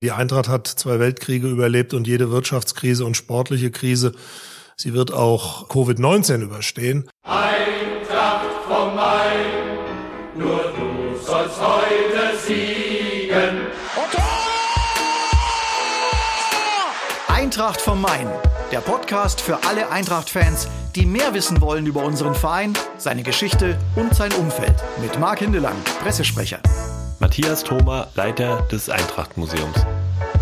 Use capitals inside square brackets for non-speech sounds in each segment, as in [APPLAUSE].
Die Eintracht hat zwei Weltkriege überlebt und jede Wirtschaftskrise und sportliche Krise. Sie wird auch Covid-19 überstehen. Eintracht vom Main, nur du sollst heute siegen. Eintracht vom Main, der Podcast für alle Eintracht-Fans, die mehr wissen wollen über unseren Verein, seine Geschichte und sein Umfeld. Mit Marc Hindelang, Pressesprecher. Matthias Thoma, Leiter des Eintracht-Museums.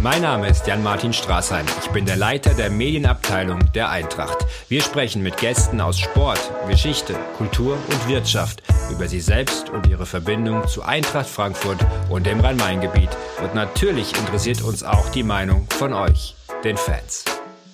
Mein Name ist Jan-Martin Straßheim. Ich bin der Leiter der Medienabteilung der Eintracht. Wir sprechen mit Gästen aus Sport, Geschichte, Kultur und Wirtschaft über sie selbst und ihre Verbindung zu Eintracht Frankfurt und dem Rhein-Main-Gebiet. Und natürlich interessiert uns auch die Meinung von euch, den Fans.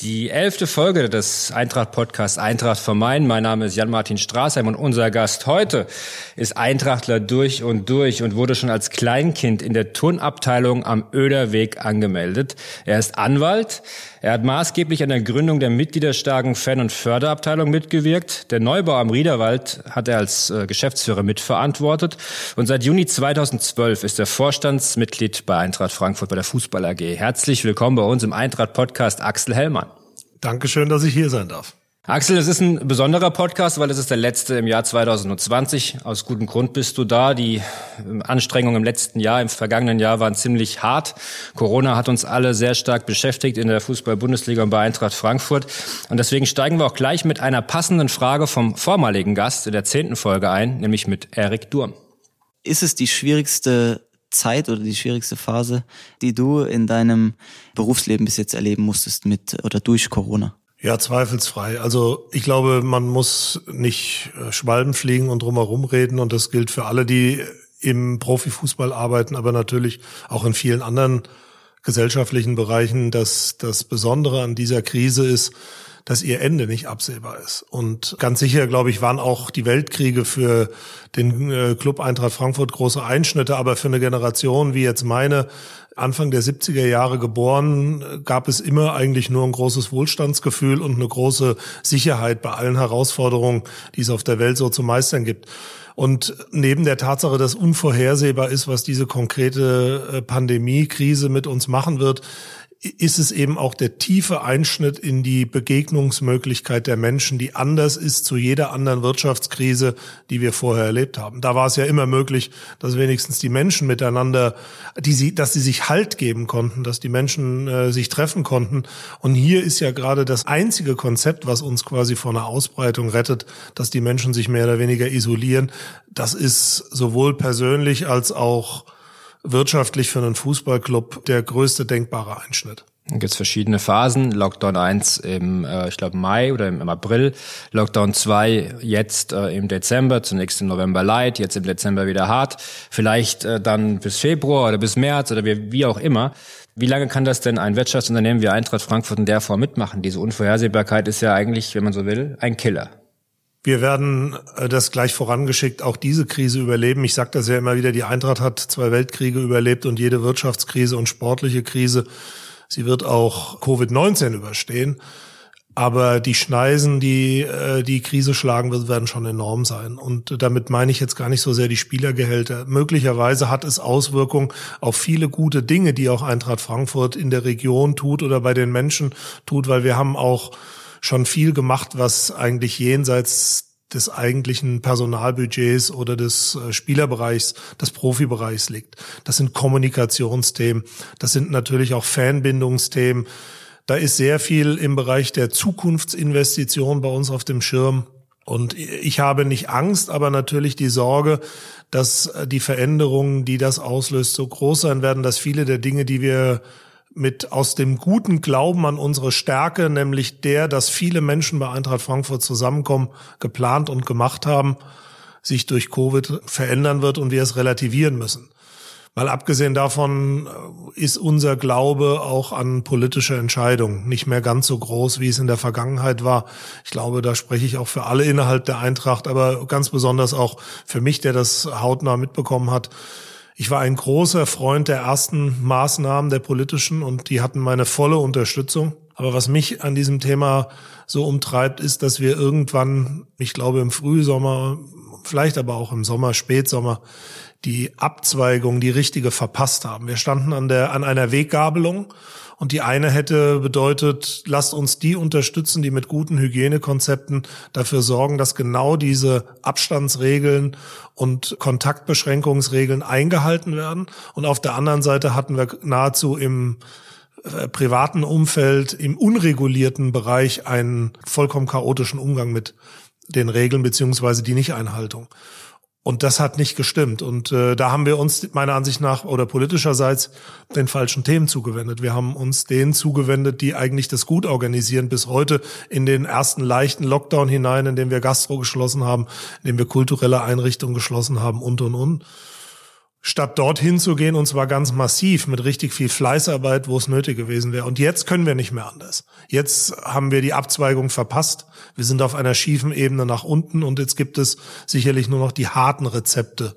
Die elfte Folge des Eintracht-Podcasts Eintracht Main. Mein Name ist Jan-Martin Straßheim und unser Gast heute ist Eintrachtler durch und durch und wurde schon als Kleinkind in der Turnabteilung am Öderweg angemeldet. Er ist Anwalt. Er hat maßgeblich an der Gründung der mitgliederstarken Fan- und Förderabteilung mitgewirkt. Der Neubau am Riederwald hat er als äh, Geschäftsführer mitverantwortet. Und seit Juni 2012 ist er Vorstandsmitglied bei Eintracht Frankfurt bei der Fußball AG. Herzlich willkommen bei uns im Eintracht-Podcast Axel Hellmann. Dankeschön, dass ich hier sein darf. Axel, es ist ein besonderer Podcast, weil es ist der letzte im Jahr 2020. Aus gutem Grund bist du da. Die Anstrengungen im letzten Jahr, im vergangenen Jahr waren ziemlich hart. Corona hat uns alle sehr stark beschäftigt in der Fußball-Bundesliga und bei Eintracht Frankfurt. Und deswegen steigen wir auch gleich mit einer passenden Frage vom vormaligen Gast in der zehnten Folge ein, nämlich mit Erik Durm. Ist es die schwierigste Zeit oder die schwierigste Phase, die du in deinem Berufsleben bis jetzt erleben musstest mit oder durch Corona? Ja, zweifelsfrei. Also ich glaube, man muss nicht äh, Schwalben fliegen und drumherum reden und das gilt für alle, die im Profifußball arbeiten, aber natürlich auch in vielen anderen gesellschaftlichen Bereichen, dass das Besondere an dieser Krise ist, dass ihr Ende nicht absehbar ist. Und ganz sicher, glaube ich, waren auch die Weltkriege für den äh, Club Eintracht Frankfurt große Einschnitte, aber für eine Generation wie jetzt meine, Anfang der 70er Jahre geboren, gab es immer eigentlich nur ein großes Wohlstandsgefühl und eine große Sicherheit bei allen Herausforderungen, die es auf der Welt so zu meistern gibt. Und neben der Tatsache, dass unvorhersehbar ist, was diese konkrete äh, Pandemie-Krise mit uns machen wird, ist es eben auch der tiefe Einschnitt in die Begegnungsmöglichkeit der Menschen, die anders ist zu jeder anderen Wirtschaftskrise, die wir vorher erlebt haben. Da war es ja immer möglich, dass wenigstens die Menschen miteinander, die sie, dass sie sich Halt geben konnten, dass die Menschen äh, sich treffen konnten. Und hier ist ja gerade das einzige Konzept, was uns quasi vor einer Ausbreitung rettet, dass die Menschen sich mehr oder weniger isolieren. Das ist sowohl persönlich als auch wirtschaftlich für einen Fußballclub der größte denkbare Einschnitt. Dann gibt verschiedene Phasen. Lockdown 1 im, äh, ich glaube, Mai oder im, im, April. Lockdown 2 jetzt äh, im Dezember, zunächst im November light, jetzt im Dezember wieder hart. Vielleicht äh, dann bis Februar oder bis März oder wie, wie auch immer. Wie lange kann das denn ein Wirtschaftsunternehmen wie Eintracht Frankfurt in der Form mitmachen? Diese Unvorhersehbarkeit ist ja eigentlich, wenn man so will, ein Killer. Wir werden äh, das gleich vorangeschickt auch diese Krise überleben. Ich sage das ja immer wieder, die Eintracht hat zwei Weltkriege überlebt und jede Wirtschaftskrise und sportliche Krise. Sie wird auch Covid-19 überstehen. Aber die Schneisen, die äh, die Krise schlagen wird, werden schon enorm sein. Und damit meine ich jetzt gar nicht so sehr die Spielergehälter. Möglicherweise hat es Auswirkungen auf viele gute Dinge, die auch Eintracht Frankfurt in der Region tut oder bei den Menschen tut, weil wir haben auch schon viel gemacht, was eigentlich jenseits des eigentlichen Personalbudgets oder des äh, Spielerbereichs, des Profibereichs liegt. Das sind Kommunikationsthemen, das sind natürlich auch Fanbindungsthemen. Da ist sehr viel im Bereich der Zukunftsinvestition bei uns auf dem Schirm. Und ich habe nicht Angst, aber natürlich die Sorge, dass äh, die Veränderungen, die das auslöst, so groß sein werden, dass viele der Dinge, die wir mit aus dem guten Glauben an unsere Stärke, nämlich der, dass viele Menschen bei Eintracht Frankfurt zusammenkommen, geplant und gemacht haben, sich durch Covid verändern wird und wir es relativieren müssen. Weil abgesehen davon äh, ist unser Glaube auch an politische Entscheidungen nicht mehr ganz so groß, wie es in der Vergangenheit war. Ich glaube, da spreche ich auch für alle innerhalb der Eintracht, aber ganz besonders auch für mich, der das hautnah mitbekommen hat. Ich war ein großer Freund der ersten Maßnahmen der politischen und die hatten meine volle Unterstützung. Aber was mich an diesem Thema so umtreibt, ist, dass wir irgendwann, ich glaube im Frühsommer, vielleicht aber auch im Sommer, Spätsommer, die Abzweigung, die richtige verpasst haben. Wir standen an der, an einer Weggabelung und die eine hätte bedeutet, lasst uns die unterstützen, die mit guten Hygienekonzepten dafür sorgen, dass genau diese Abstandsregeln und Kontaktbeschränkungsregeln eingehalten werden. Und auf der anderen Seite hatten wir nahezu im äh, privaten Umfeld, im unregulierten Bereich einen vollkommen chaotischen Umgang mit den Regeln beziehungsweise die Nichteinhaltung. Und das hat nicht gestimmt. Und äh, da haben wir uns meiner Ansicht nach oder politischerseits den falschen Themen zugewendet. Wir haben uns denen zugewendet, die eigentlich das gut organisieren, bis heute in den ersten leichten Lockdown hinein, in dem wir Gastro geschlossen haben, in dem wir kulturelle Einrichtungen geschlossen haben und, und, und statt dorthin zu gehen und zwar ganz massiv mit richtig viel Fleißarbeit, wo es nötig gewesen wäre. Und jetzt können wir nicht mehr anders. Jetzt haben wir die Abzweigung verpasst. Wir sind auf einer schiefen Ebene nach unten und jetzt gibt es sicherlich nur noch die harten Rezepte,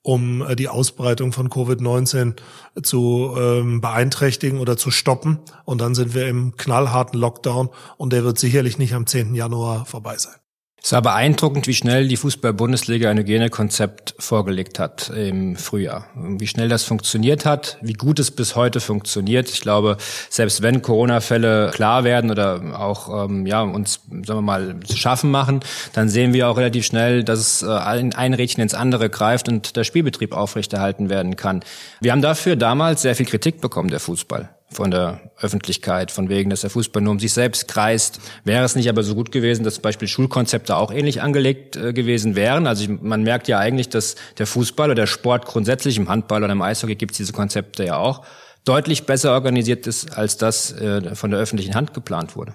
um äh, die Ausbreitung von Covid-19 zu ähm, beeinträchtigen oder zu stoppen. Und dann sind wir im knallharten Lockdown und der wird sicherlich nicht am 10. Januar vorbei sein. Es war beeindruckend, wie schnell die Fußball-Bundesliga ein Hygienekonzept vorgelegt hat im Frühjahr. Wie schnell das funktioniert hat, wie gut es bis heute funktioniert. Ich glaube, selbst wenn Corona-Fälle klar werden oder auch ähm, ja uns, sagen wir mal, zu schaffen machen, dann sehen wir auch relativ schnell, dass es äh, ein, ein Rädchen ins andere greift und der Spielbetrieb aufrechterhalten werden kann. Wir haben dafür damals sehr viel Kritik bekommen, der Fußball von der Öffentlichkeit, von wegen, dass der Fußball nur um sich selbst kreist. Wäre es nicht aber so gut gewesen, dass zum Beispiel Schulkonzepte auch ähnlich angelegt äh, gewesen wären? Also ich, man merkt ja eigentlich, dass der Fußball oder der Sport grundsätzlich im Handball oder im Eishockey gibt es diese Konzepte ja auch, deutlich besser organisiert ist, als das äh, von der öffentlichen Hand geplant wurde.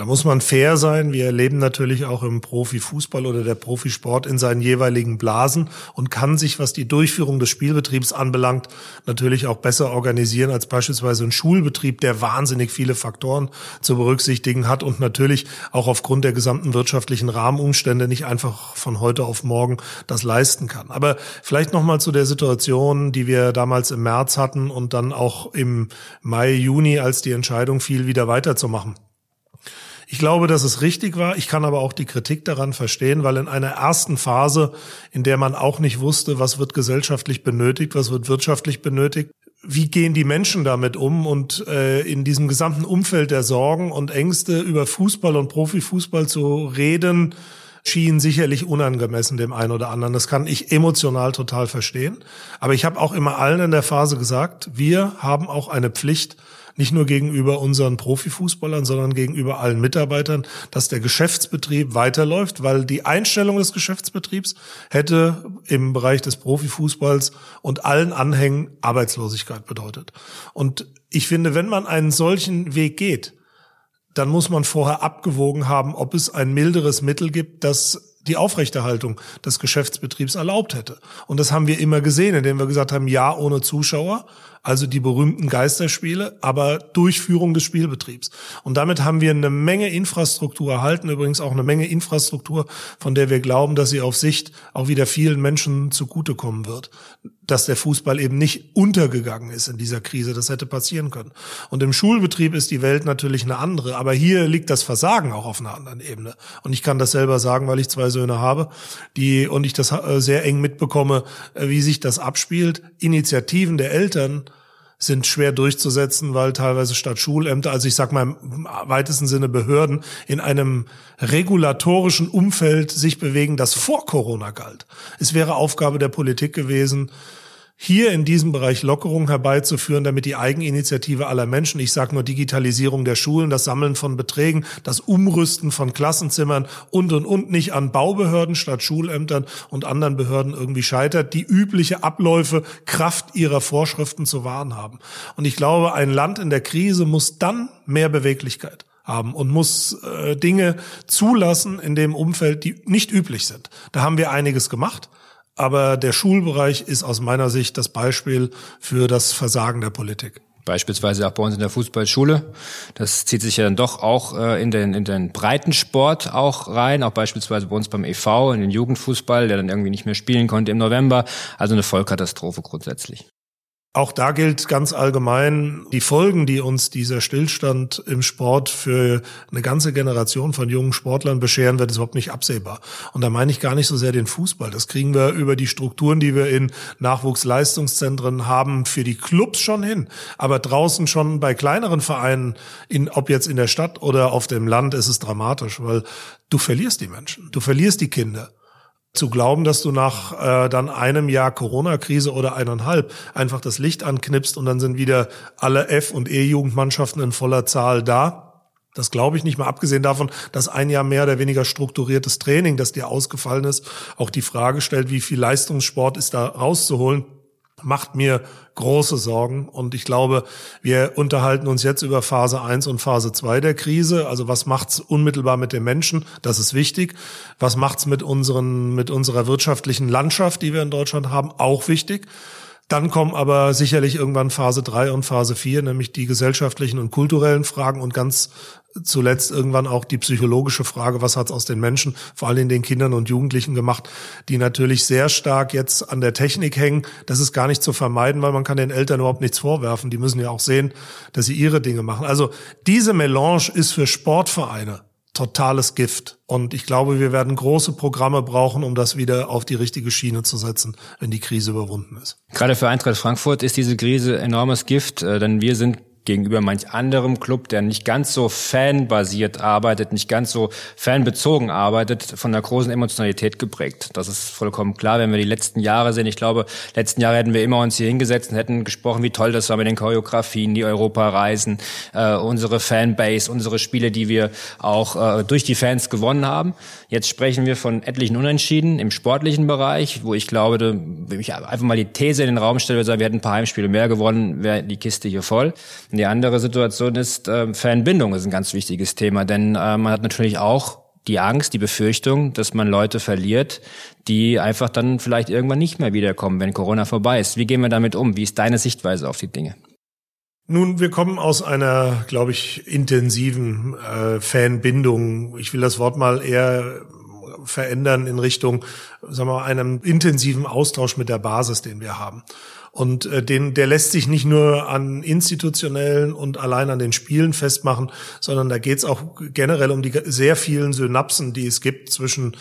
Da muss man fair sein. Wir erleben natürlich auch im Profifußball oder der Profisport in seinen jeweiligen Blasen und kann sich, was die Durchführung des Spielbetriebs anbelangt, natürlich auch besser organisieren als beispielsweise ein Schulbetrieb, der wahnsinnig viele Faktoren zu berücksichtigen hat und natürlich auch aufgrund der gesamten wirtschaftlichen Rahmenumstände nicht einfach von heute auf morgen das leisten kann. Aber vielleicht noch mal zu der Situation, die wir damals im März hatten und dann auch im Mai, Juni, als die Entscheidung fiel, wieder weiterzumachen. Ich glaube, dass es richtig war. Ich kann aber auch die Kritik daran verstehen, weil in einer ersten Phase, in der man auch nicht wusste, was wird gesellschaftlich benötigt, was wird wirtschaftlich benötigt, wie gehen die Menschen damit um und äh, in diesem gesamten Umfeld der Sorgen und Ängste über Fußball und Profifußball zu reden, schien sicherlich unangemessen dem einen oder anderen. Das kann ich emotional total verstehen. Aber ich habe auch immer allen in der Phase gesagt, wir haben auch eine Pflicht, nicht nur gegenüber unseren Profifußballern, sondern gegenüber allen Mitarbeitern, dass der Geschäftsbetrieb weiterläuft, weil die Einstellung des Geschäftsbetriebs hätte im Bereich des Profifußballs und allen Anhängen Arbeitslosigkeit bedeutet. Und ich finde, wenn man einen solchen Weg geht, dann muss man vorher abgewogen haben, ob es ein milderes Mittel gibt, das die Aufrechterhaltung des Geschäftsbetriebs erlaubt hätte. Und das haben wir immer gesehen, indem wir gesagt haben, ja, ohne Zuschauer, also die berühmten Geisterspiele, aber Durchführung des Spielbetriebs. Und damit haben wir eine Menge Infrastruktur erhalten, übrigens auch eine Menge Infrastruktur, von der wir glauben, dass sie auf Sicht auch wieder vielen Menschen zugutekommen wird. Dass der Fußball eben nicht untergegangen ist in dieser Krise, das hätte passieren können. Und im Schulbetrieb ist die Welt natürlich eine andere, aber hier liegt das Versagen auch auf einer anderen Ebene. Und ich kann das selber sagen, weil ich zwei Söhne habe, die und ich das äh, sehr eng mitbekomme, äh, wie sich das abspielt. Initiativen der Eltern, sind schwer durchzusetzen, weil teilweise statt Schulämter, also ich sag mal im weitesten Sinne Behörden, in einem regulatorischen Umfeld sich bewegen, das vor Corona galt. Es wäre Aufgabe der Politik gewesen, hier in diesem Bereich Lockerung herbeizuführen, damit die Eigeninitiative aller Menschen, ich sage nur Digitalisierung der Schulen, das Sammeln von Beträgen, das Umrüsten von Klassenzimmern und und und nicht an Baubehörden statt Schulämtern und anderen Behörden irgendwie scheitert, die übliche Abläufe Kraft ihrer Vorschriften zu wahren haben. Und ich glaube, ein Land in der Krise muss dann mehr Beweglichkeit haben und muss äh, Dinge zulassen in dem Umfeld, die nicht üblich sind. Da haben wir einiges gemacht. Aber der Schulbereich ist aus meiner Sicht das Beispiel für das Versagen der Politik. Beispielsweise auch bei uns in der Fußballschule. Das zieht sich ja dann doch auch äh, in den, in den Breitensport auch rein, auch beispielsweise bei uns beim EV, in den Jugendfußball, der dann irgendwie nicht mehr spielen konnte im November. Also eine Vollkatastrophe grundsätzlich. Auch da gilt ganz allgemein, die Folgen, die uns dieser Stillstand im Sport für eine ganze Generation von jungen Sportlern bescheren, wird überhaupt nicht absehbar. Und da meine ich gar nicht so sehr den Fußball. Das kriegen wir über die Strukturen, die wir in Nachwuchsleistungszentren haben, für die Clubs schon hin. Aber draußen schon bei kleineren Vereinen, in, ob jetzt in der Stadt oder auf dem Land, ist es dramatisch, weil du verlierst die Menschen. Du verlierst die Kinder zu glauben, dass du nach äh, dann einem Jahr Corona-Krise oder eineinhalb einfach das Licht anknipst und dann sind wieder alle F- und E-Jugendmannschaften in voller Zahl da. Das glaube ich nicht mal, abgesehen davon, dass ein Jahr mehr oder weniger strukturiertes Training, das dir ausgefallen ist, auch die Frage stellt, wie viel Leistungssport ist da rauszuholen macht mir große Sorgen. Und ich glaube, wir unterhalten uns jetzt über Phase 1 und Phase 2 der Krise. Also was macht's unmittelbar mit den Menschen? Das ist wichtig. Was macht's mit unseren, mit unserer wirtschaftlichen Landschaft, die wir in Deutschland haben? Auch wichtig. Dann kommen aber sicherlich irgendwann Phase 3 und Phase 4, nämlich die gesellschaftlichen und kulturellen Fragen und ganz zuletzt irgendwann auch die psychologische Frage, was hat's aus den Menschen, vor allem den Kindern und Jugendlichen gemacht, die natürlich sehr stark jetzt an der Technik hängen. Das ist gar nicht zu vermeiden, weil man kann den Eltern überhaupt nichts vorwerfen. Die müssen ja auch sehen, dass sie ihre Dinge machen. Also diese Melange ist für Sportvereine totales Gift. Und ich glaube, wir werden große Programme brauchen, um das wieder auf die richtige Schiene zu setzen, wenn die Krise überwunden ist. Gerade für Eintracht Frankfurt ist diese Krise enormes Gift, äh, denn wir sind gegenüber manch anderem Club, der nicht ganz so fanbasiert arbeitet, nicht ganz so fanbezogen arbeitet, von einer großen Emotionalität geprägt. Das ist vollkommen klar, wenn wir die letzten Jahre sehen. Ich glaube, letzten Jahre hätten wir immer uns hier hingesetzt und hätten gesprochen, wie toll das war mit den Choreografien, die Europareisen, äh, unsere Fanbase, unsere Spiele, die wir auch äh, durch die Fans gewonnen haben. Jetzt sprechen wir von etlichen Unentschieden im sportlichen Bereich, wo ich glaube, wenn ich einfach mal die These in den Raum stelle, wir hätten ein paar Heimspiele mehr gewonnen, wäre die Kiste hier voll. Und die andere Situation ist, äh, Fanbindung ist ein ganz wichtiges Thema, denn äh, man hat natürlich auch die Angst, die Befürchtung, dass man Leute verliert, die einfach dann vielleicht irgendwann nicht mehr wiederkommen, wenn Corona vorbei ist. Wie gehen wir damit um? Wie ist deine Sichtweise auf die Dinge? Nun, wir kommen aus einer, glaube ich, intensiven äh, Fanbindung. Ich will das Wort mal eher verändern in Richtung, sagen wir mal, einem intensiven Austausch mit der Basis, den wir haben. Und äh, den, der lässt sich nicht nur an institutionellen und allein an den Spielen festmachen, sondern da geht es auch generell um die sehr vielen Synapsen, die es gibt zwischen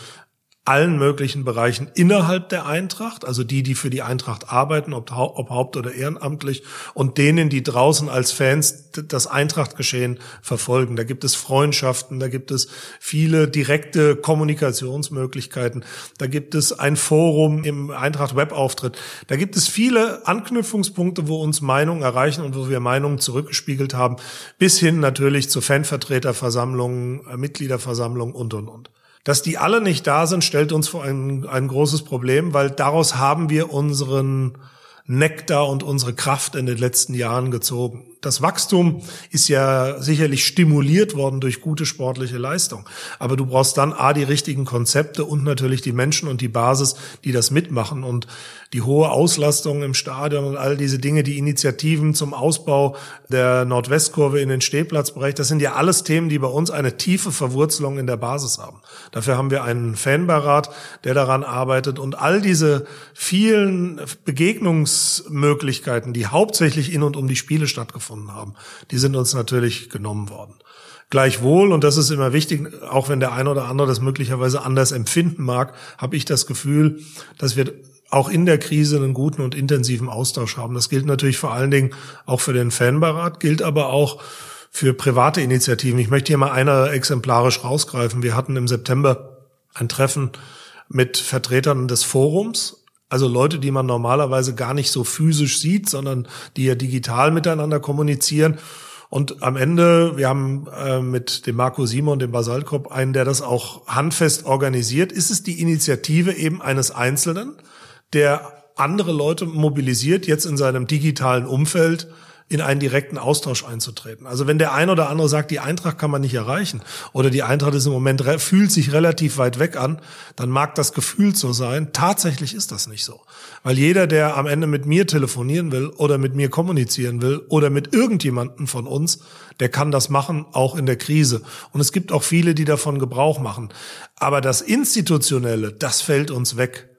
allen möglichen Bereichen innerhalb der Eintracht, also die, die für die Eintracht arbeiten, ob, ob haupt- oder ehrenamtlich, und denen, die draußen als Fans das Eintrachtgeschehen verfolgen. Da gibt es Freundschaften, da gibt es viele direkte Kommunikationsmöglichkeiten, da gibt es ein Forum im Eintracht-Webauftritt, da gibt es viele Anknüpfungspunkte, wo uns Meinungen erreichen und wo wir Meinungen zurückgespiegelt haben, bis hin natürlich zu Fanvertreterversammlungen, äh, Mitgliederversammlungen und, und, und. Dass die alle nicht da sind, stellt uns vor ein, ein großes Problem, weil daraus haben wir unseren Nektar und unsere Kraft in den letzten Jahren gezogen das Wachstum ist ja sicherlich stimuliert worden durch gute sportliche Leistung. Aber du brauchst dann A, die richtigen Konzepte und natürlich die Menschen und die Basis, die das mitmachen. Und die hohe Auslastung im Stadion und all diese Dinge, die Initiativen zum Ausbau der Nordwestkurve in den Stehplatzbereich, das sind ja alles Themen, die bei uns eine tiefe Verwurzelung in der Basis haben. Dafür haben wir einen Fanbeirat, der daran arbeitet und all diese vielen Begegnungsmöglichkeiten, die hauptsächlich in und um die Spiele stattgefunden stattgefunden haben. Die sind uns natürlich genommen worden. Gleichwohl, und das ist immer wichtig, auch wenn der eine oder andere das möglicherweise anders empfinden mag, habe ich das Gefühl, dass wir auch in der Krise einen guten und intensiven Austausch haben. Das gilt natürlich vor allen Dingen auch für den Fanbarat, gilt aber auch für private Initiativen. Ich möchte hier mal eine exemplarisch rausgreifen. Wir hatten im September ein Treffen mit Vertretern des Forums also Leute, die man normalerweise gar nicht so physisch sieht, sondern die ja digital miteinander kommunizieren. Und am Ende, wir haben äh, mit dem Marco Simon, dem Basalkop, einen, der das auch handfest organisiert, ist es die Initiative eben eines Einzelnen, der andere Leute mobilisiert, jetzt in seinem digitalen Umfeld in einen direkten Austausch einzutreten. Also wenn der ein oder andere sagt, die Eintracht kann man nicht erreichen oder die Eintracht ist im Moment fühlt sich relativ weit weg an, dann mag das gefühlt so sein. Tatsächlich ist das nicht so. Weil jeder, der am Ende mit mir telefonieren will oder mit mir kommunizieren will oder mit irgendjemanden von uns, der kann das machen, auch in der Krise. Und es gibt auch viele, die davon Gebrauch machen. Aber das Institutionelle, das fällt uns weg.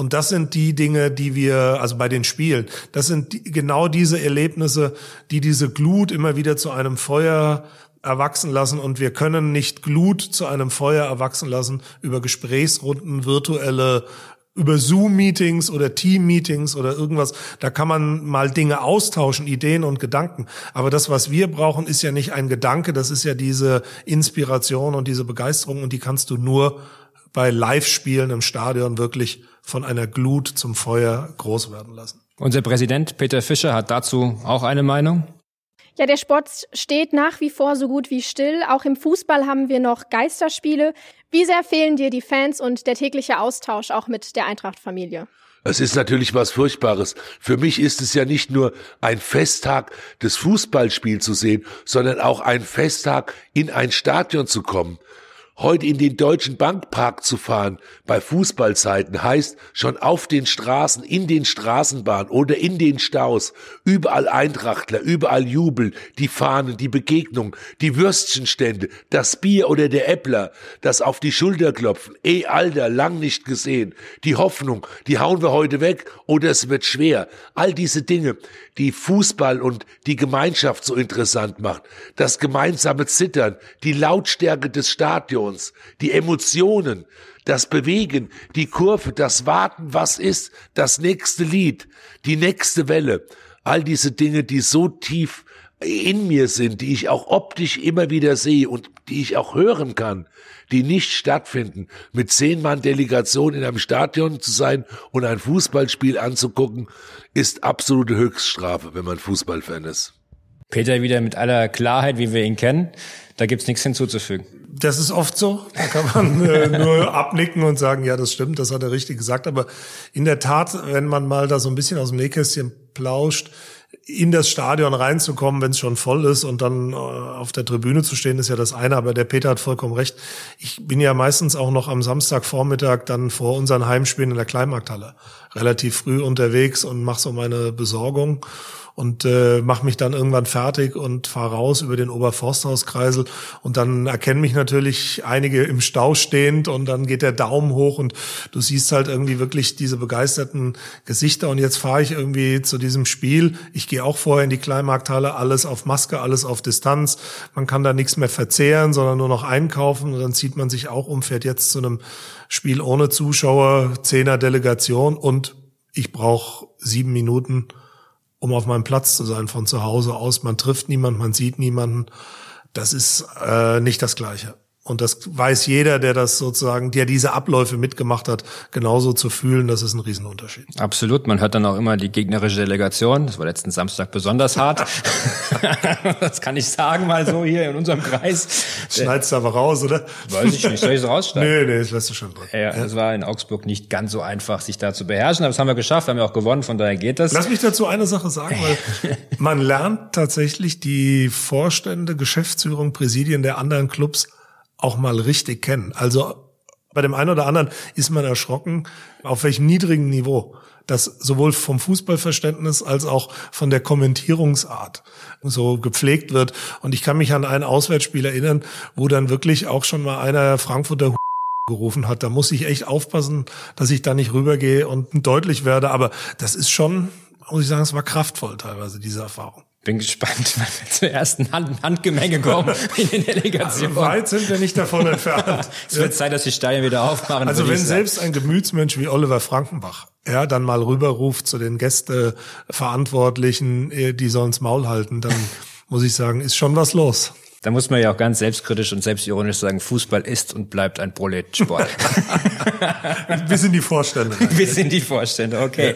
Und das sind die Dinge, die wir, also bei den Spielen, das sind die, genau diese Erlebnisse, die diese Glut immer wieder zu einem Feuer erwachsen lassen und wir können nicht Glut zu einem Feuer erwachsen lassen über Gesprächsrunden, virtuelle über Zoom-Meetings oder Team-Meetings oder irgendwas. Da kann man mal Dinge austauschen, Ideen und Gedanken. Aber das, was wir brauchen, ist ja nicht ein Gedanke, das ist ja diese Inspiration und diese Begeisterung und die kannst du nur bei Live-Spielen im Stadion wirklich von einer Glut zum Feuer groß werden lassen. Unser Präsident Peter Fischer hat dazu auch eine Meinung. Ja, der Sport steht nach wie vor so gut wie still. Auch im Fußball haben wir noch Geisterspiele. Wie sehr fehlen dir die Fans und der tägliche Austausch auch mit der Eintracht-Familie? Es ist natürlich was Furchtbares. Für mich ist es ja nicht nur ein Festtag, das Fußballspiel zu sehen, sondern auch ein Festtag, in ein Stadion zu kommen. Heute in den Deutschen Bankpark zu fahren bei Fußballzeiten heißt schon auf den Straßen, in den Straßenbahnen oder in den Staus, überall Eintrachtler, überall Jubel, die Fahnen, die Begegnung, die Würstchenstände, das Bier oder der Äppler, das auf die Schulter klopfen, eh Alter, lang nicht gesehen, die Hoffnung, die hauen wir heute weg oder es wird schwer. All diese Dinge, die Fußball und die Gemeinschaft so interessant macht, das gemeinsame Zittern, die Lautstärke des Stadions, uns, die Emotionen, das Bewegen, die Kurve, das Warten, was ist, das nächste Lied, die nächste Welle, all diese Dinge, die so tief in mir sind, die ich auch optisch immer wieder sehe und die ich auch hören kann, die nicht stattfinden, mit zehn Mann Delegation in einem Stadion zu sein und ein Fußballspiel anzugucken, ist absolute Höchststrafe, wenn man Fußballfan ist. Peter wieder mit aller Klarheit, wie wir ihn kennen. Da gibt's nichts hinzuzufügen. Das ist oft so. Da kann man [LAUGHS] äh, nur abnicken und sagen, ja, das stimmt, das hat er richtig gesagt. Aber in der Tat, wenn man mal da so ein bisschen aus dem Nähkästchen plauscht, in das Stadion reinzukommen, wenn es schon voll ist und dann äh, auf der Tribüne zu stehen, ist ja das eine. Aber der Peter hat vollkommen recht. Ich bin ja meistens auch noch am Samstagvormittag dann vor unseren Heimspielen in der Kleinmarkthalle relativ früh unterwegs und mache so meine Besorgung und äh, mache mich dann irgendwann fertig und fahre raus über den Oberforsthauskreisel und dann erkennen mich natürlich einige im Stau stehend und dann geht der Daumen hoch und du siehst halt irgendwie wirklich diese begeisterten Gesichter und jetzt fahre ich irgendwie zu diesem Spiel. Ich gehe auch vorher in die Kleinmarkthalle, alles auf Maske, alles auf Distanz. Man kann da nichts mehr verzehren, sondern nur noch einkaufen und dann zieht man sich auch um, fährt jetzt zu einem Spiel ohne Zuschauer, Zehner Delegation und ich brauche sieben Minuten um auf meinem Platz zu sein von zu Hause aus. Man trifft niemanden, man sieht niemanden. Das ist äh, nicht das Gleiche. Und das weiß jeder, der das sozusagen, der diese Abläufe mitgemacht hat, genauso zu fühlen, das ist ein Riesenunterschied. Absolut. Man hört dann auch immer die gegnerische Delegation. Das war letzten Samstag besonders hart. [LAUGHS] das kann ich sagen, mal so hier in unserem Kreis. Schneidest du aber raus, oder? Weiß ich nicht. Soll ich es rausschneiden? Nee, nee, das lässt du schon drin. Ja, es war in Augsburg nicht ganz so einfach, sich da zu beherrschen. Aber das haben wir geschafft. Wir haben ja auch gewonnen. Von daher geht das. Lass mich dazu eine Sache sagen, weil [LAUGHS] man lernt tatsächlich die Vorstände, Geschäftsführung, Präsidien der anderen Clubs auch mal richtig kennen. Also bei dem einen oder anderen ist man erschrocken, auf welchem niedrigen Niveau das sowohl vom Fußballverständnis als auch von der Kommentierungsart so gepflegt wird. Und ich kann mich an ein Auswärtsspiel erinnern, wo dann wirklich auch schon mal einer Frankfurter gerufen hat. Da muss ich echt aufpassen, dass ich da nicht rübergehe und deutlich werde. Aber das ist schon, muss ich sagen, es war kraftvoll teilweise, diese Erfahrung. Bin gespannt, [LAUGHS] wann wir zur ersten Hand Handgemenge kommen in den Delegationen. Also weit sind wir nicht davon entfernt. [LAUGHS] es wird Zeit, dass die Stadien wieder aufmachen. Also wenn selbst ein Gemütsmensch wie Oliver Frankenbach ja, dann mal rüberruft zu den Gästeverantwortlichen, äh, die sollen's Maul halten, dann muss ich sagen, ist schon was los. Da muss man ja auch ganz selbstkritisch und selbstironisch sagen, Fußball ist und bleibt ein Proletsport. Bis [LAUGHS] in die Vorstände. Bis in die Vorstände, okay. Ja.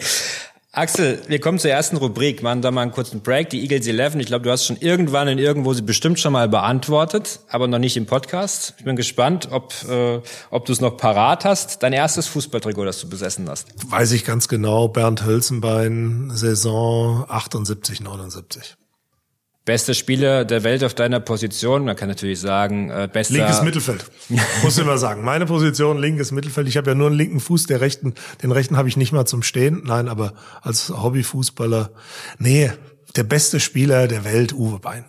Axel, wir kommen zur ersten Rubrik. Machen da mal einen kurzen Break. Die Eagles 11. Ich glaube, du hast schon irgendwann in irgendwo sie bestimmt schon mal beantwortet, aber noch nicht im Podcast. Ich bin gespannt, ob, äh, ob du es noch parat hast. Dein erstes Fußballtrikot, das du besessen hast. Weiß ich ganz genau. Bernd Hölzenbein, Saison 78, 79. Bester Spieler der Welt auf deiner Position. Man kann natürlich sagen, äh, bester... Linkes Mittelfeld. [LAUGHS] Muss immer sagen. Meine Position, linkes Mittelfeld. Ich habe ja nur einen linken Fuß, der rechten, den rechten habe ich nicht mal zum Stehen. Nein, aber als Hobbyfußballer, nee, der beste Spieler der Welt, Uwe Bein.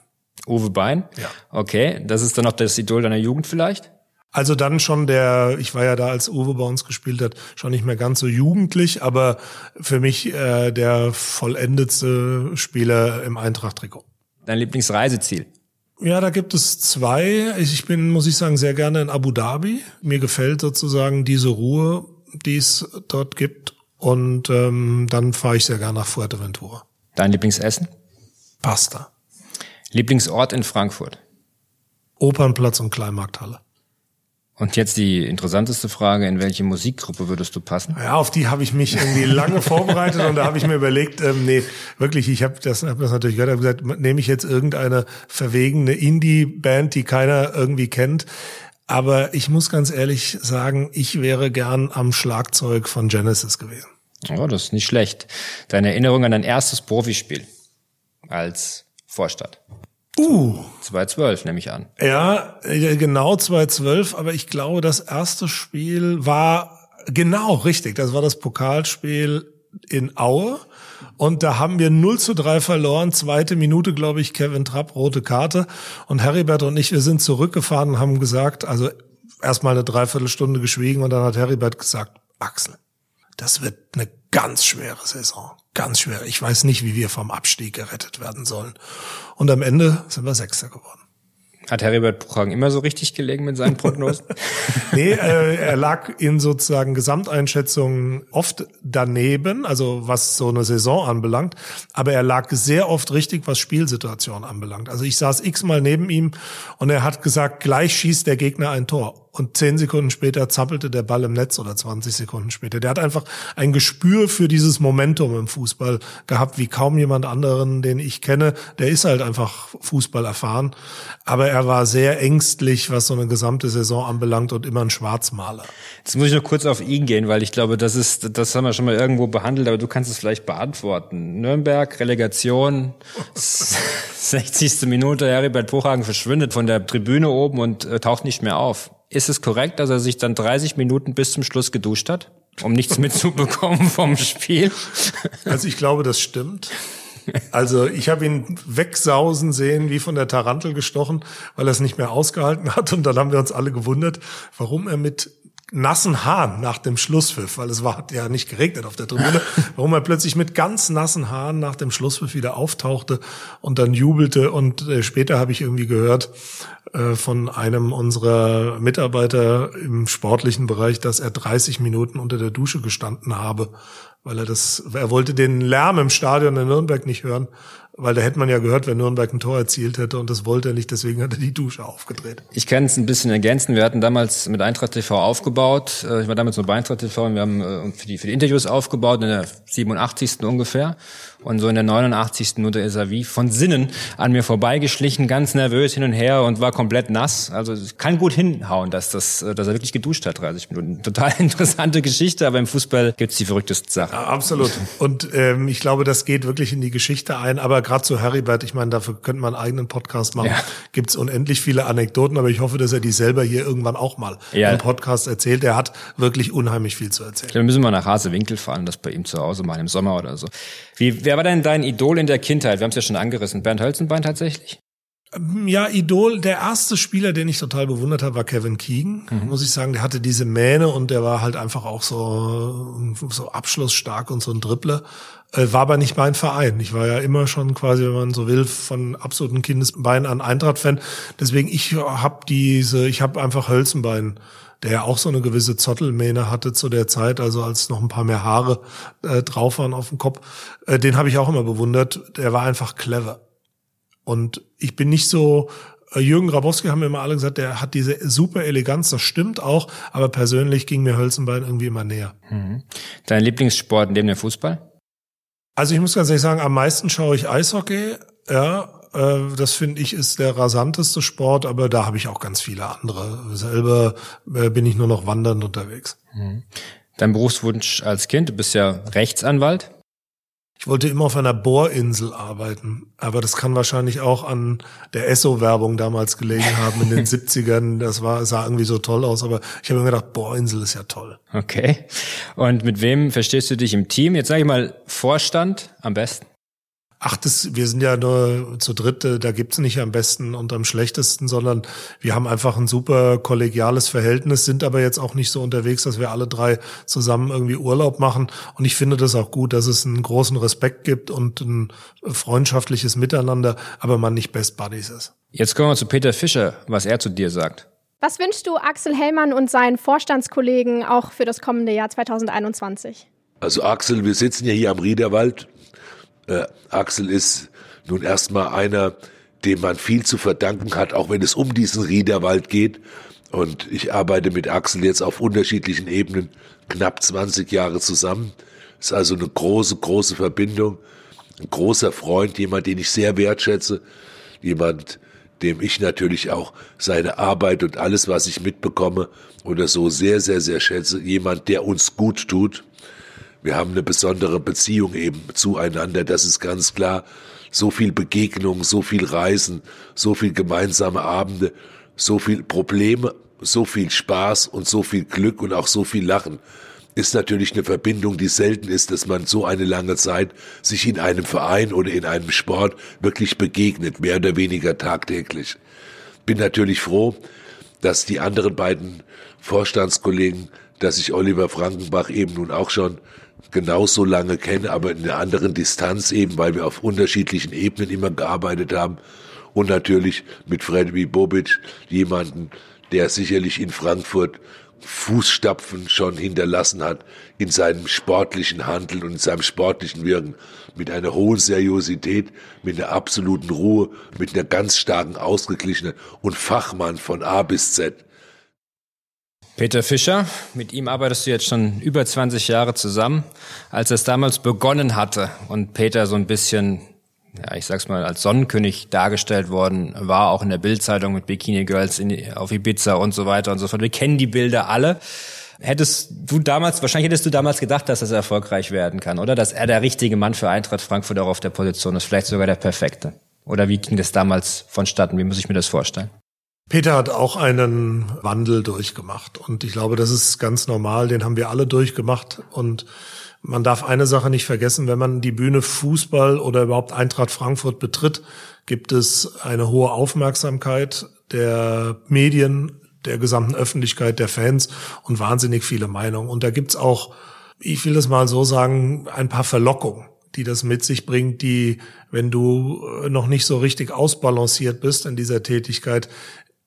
Uwe Bein? Ja. Okay, das ist dann auch das Idol deiner Jugend vielleicht? Also dann schon der, ich war ja da, als Uwe bei uns gespielt hat, schon nicht mehr ganz so jugendlich, aber für mich äh, der vollendetste Spieler im Eintracht-Trikot. Dein Lieblingsreiseziel? Ja, da gibt es zwei. Ich bin, muss ich sagen, sehr gerne in Abu Dhabi. Mir gefällt sozusagen diese Ruhe, die es dort gibt. Und ähm, dann fahre ich sehr gerne nach Fuerteventura. Dein Lieblingsessen? Pasta. Lieblingsort in Frankfurt? Opernplatz und Kleinmarkthalle. Und jetzt die interessanteste Frage, in welche Musikgruppe würdest du passen? Ja, auf die habe ich mich irgendwie lange vorbereitet und da habe ich mir überlegt, ähm, nee, wirklich, ich habe das, hab das natürlich gehört, habe gesagt, nehme ich jetzt irgendeine verwegene Indie-Band, die keiner irgendwie kennt. Aber ich muss ganz ehrlich sagen, ich wäre gern am Schlagzeug von Genesis gewesen. Oh, das ist nicht schlecht. Deine Erinnerung an dein erstes Profispiel als Vorstadt? Uh. 2012 nehme ich an. Ja, genau 2012, aber ich glaube, das erste Spiel war genau richtig. Das war das Pokalspiel in Aue. Und da haben wir 0 zu 3 verloren. Zweite Minute, glaube ich, Kevin Trapp, rote Karte. Und Heribert und ich, wir sind zurückgefahren und haben gesagt, also erstmal eine Dreiviertelstunde geschwiegen und dann hat Heribert gesagt, Axel, das wird eine ganz schwere Saison. Ganz schwer. Ich weiß nicht, wie wir vom Abstieg gerettet werden sollen. Und am Ende sind wir Sechster geworden. Hat Heribert Buchhagen immer so richtig gelegen mit seinen Prognosen? [LAUGHS] nee, äh, er lag in sozusagen Gesamteinschätzungen oft daneben, also was so eine Saison anbelangt. Aber er lag sehr oft richtig, was Spielsituationen anbelangt. Also ich saß x-mal neben ihm und er hat gesagt, gleich schießt der Gegner ein Tor und zehn Sekunden später zappelte der Ball im Netz oder 20 Sekunden später. Der hat einfach ein Gespür für dieses Momentum im Fußball gehabt, wie kaum jemand anderen, den ich kenne. Der ist halt einfach Fußball erfahren. Aber er war sehr ängstlich, was so eine gesamte Saison anbelangt und immer ein Schwarzmaler. Jetzt muss ich noch kurz auf ihn gehen, weil ich glaube, das ist, das haben wir schon mal irgendwo behandelt, aber du kannst es vielleicht beantworten. Nürnberg, Relegation, 60. [LAUGHS] Minute, Heribert Buchhagen verschwindet von der Tribüne oben und äh, taucht nicht mehr auf. Ist es korrekt, dass er sich dann 30 Minuten bis zum Schluss geduscht hat, um nichts mitzubekommen [LAUGHS] vom Spiel? Also ich glaube, das stimmt. Also ich habe ihn wegsausen sehen, wie von der Tarantel gestochen, weil er es nicht mehr ausgehalten hat. Und dann haben wir uns alle gewundert, warum er mit nassen Haaren nach dem Schlusspfiff, weil es war hat ja nicht geregnet auf der Tribüne, [LAUGHS] warum er plötzlich mit ganz nassen Haaren nach dem Schlusspfiff wieder auftauchte und dann jubelte. Und äh, später habe ich irgendwie gehört von einem unserer Mitarbeiter im sportlichen Bereich, dass er 30 Minuten unter der Dusche gestanden habe, weil er das, er wollte den Lärm im Stadion in Nürnberg nicht hören weil da hätte man ja gehört, wenn Nürnberg ein Tor erzielt hätte und das wollte er nicht, deswegen hat er die Dusche aufgedreht. Ich kann es ein bisschen ergänzen. Wir hatten damals mit Eintracht TV aufgebaut. Äh, ich war damals nur bei Eintracht TV und wir haben äh, für die, für die Interviews aufgebaut, in der 87. ungefähr. Und so in der 89. Minute ist er wie von Sinnen an mir vorbeigeschlichen, ganz nervös hin und her und war komplett nass. Also kann gut hinhauen, dass, das, äh, dass er wirklich geduscht hat, 30 Minuten. [LAUGHS] Total interessante Geschichte, aber im Fußball gibt's die verrücktesten Sachen. Ja, absolut. Und ähm, ich glaube, das geht wirklich in die Geschichte ein. Aber gerade zu Heribert, ich meine, dafür könnte man einen eigenen Podcast machen. Ja. Gibt's unendlich viele Anekdoten, aber ich hoffe, dass er die selber hier irgendwann auch mal ja. im Podcast erzählt. Er hat wirklich unheimlich viel zu erzählen. Dann müssen wir nach Hasewinkel fahren, das bei ihm zu Hause mal im Sommer oder so. Wie, wer war denn dein Idol in der Kindheit? Wir haben es ja schon angerissen. Bernd Hölzenbein tatsächlich? Ja, Idol, der erste Spieler, den ich total bewundert habe, war Kevin Keegan. Mhm. Muss ich sagen, der hatte diese Mähne und der war halt einfach auch so, so abschlussstark und so ein Dribbler. Äh, war aber nicht mein Verein. Ich war ja immer schon quasi, wenn man so will, von absoluten Kindesbein an Eintracht-Fan. Deswegen, ich habe diese, ich habe einfach Hölzenbein der ja auch so eine gewisse Zottelmähne hatte zu der Zeit, also als noch ein paar mehr Haare äh, drauf waren auf dem Kopf. Äh, den habe ich auch immer bewundert. Der war einfach clever. Und ich bin nicht so, äh, Jürgen Grabowski haben mir immer alle gesagt, der hat diese super Eleganz, das stimmt auch, aber persönlich ging mir Hölzenbein irgendwie immer näher. Mhm. Dein Lieblingssport neben dem Fußball? Also ich muss ganz ehrlich sagen, am meisten schaue ich Eishockey, ja, äh, das finde ich ist der rasanteste Sport, aber da habe ich auch ganz viele andere. Selber äh, bin ich nur noch wandernd unterwegs. Mhm. Dein Berufswunsch als Kind, du bist ja Rechtsanwalt. ich wollte immer auf einer Bohrinsel arbeiten. Aber das kann wahrscheinlich auch an der Esso-Werbung damals gelegen haben in den [LAUGHS] 70ern. Das war, sah irgendwie so toll aus. Aber ich habe mir gedacht, Bohrinsel ist ja toll. Okay. Und mit wem verstehst du dich im Team? Jetzt sage ich mal Vorstand am besten. Ach, das, wir sind ja nur zu dritt, äh, da gibt's nicht am besten und am schlechtesten, sondern wir haben einfach ein super kollegiales Verhältnis, sind aber jetzt auch nicht so unterwegs, dass wir alle drei zusammen irgendwie Urlaub machen. Und ich finde das auch gut, dass es einen großen Respekt gibt und ein freundschaftliches Miteinander, aber man nicht Best Buddies ist. Jetzt kommen wir zu Peter Fischer, was er zu dir sagt. Was wünschst du Axel Hellmann und seinen Vorstandskollegen auch für das kommende Jahr 2021? Also Axel, wir sitzen ja hier am Riederwald äh, Axel ist nun erstmal einer, dem man viel zu verdanken hat, auch wenn es um diesen Riederwald geht. Und ich arbeite mit Axel jetzt auf unterschiedlichen Ebenen knapp 20 Jahre zusammen. Ist also eine große, große Verbindung. Ein großer Freund, jemand, den ich sehr wertschätze. Jemand, dem ich natürlich auch seine Arbeit und alles, was ich mitbekomme oder so sehr, sehr, sehr schätze. Jemand, der uns gut tut. Wir haben eine besondere Beziehung eben zueinander, das ist ganz klar. So viel Begegnung, so viel Reisen, so viel gemeinsame Abende, so viel Probleme, so viel Spaß und so viel Glück und auch so viel Lachen ist natürlich eine Verbindung, die selten ist, dass man so eine lange Zeit sich in einem Verein oder in einem Sport wirklich begegnet, mehr oder weniger tagtäglich. Bin natürlich froh, dass die anderen beiden Vorstandskollegen, dass ich Oliver Frankenbach eben nun auch schon genauso lange kenne, aber in einer anderen Distanz eben, weil wir auf unterschiedlichen Ebenen immer gearbeitet haben. Und natürlich mit Freddy Bobic, jemanden, der sicherlich in Frankfurt Fußstapfen schon hinterlassen hat in seinem sportlichen Handeln und in seinem sportlichen Wirken mit einer hohen Seriosität, mit einer absoluten Ruhe, mit einer ganz starken Ausgeglichenen und Fachmann von A bis Z. Peter Fischer, mit ihm arbeitest du jetzt schon über 20 Jahre zusammen. Als es damals begonnen hatte und Peter so ein bisschen, ja, ich sag's mal, als Sonnenkönig dargestellt worden war, auch in der Bildzeitung mit Bikini Girls in, auf Ibiza und so weiter und so fort. Wir kennen die Bilder alle. Hättest du damals, wahrscheinlich hättest du damals gedacht, dass das erfolgreich werden kann, oder? Dass er der richtige Mann für Eintracht Frankfurt auch auf der Position ist, vielleicht sogar der perfekte. Oder wie ging das damals vonstatten? Wie muss ich mir das vorstellen? Peter hat auch einen Wandel durchgemacht. Und ich glaube, das ist ganz normal, den haben wir alle durchgemacht. Und man darf eine Sache nicht vergessen, wenn man die Bühne Fußball oder überhaupt Eintracht Frankfurt betritt, gibt es eine hohe Aufmerksamkeit der Medien, der gesamten Öffentlichkeit, der Fans und wahnsinnig viele Meinungen. Und da gibt's auch, ich will das mal so sagen, ein paar Verlockungen die das mit sich bringt, die, wenn du noch nicht so richtig ausbalanciert bist in dieser Tätigkeit,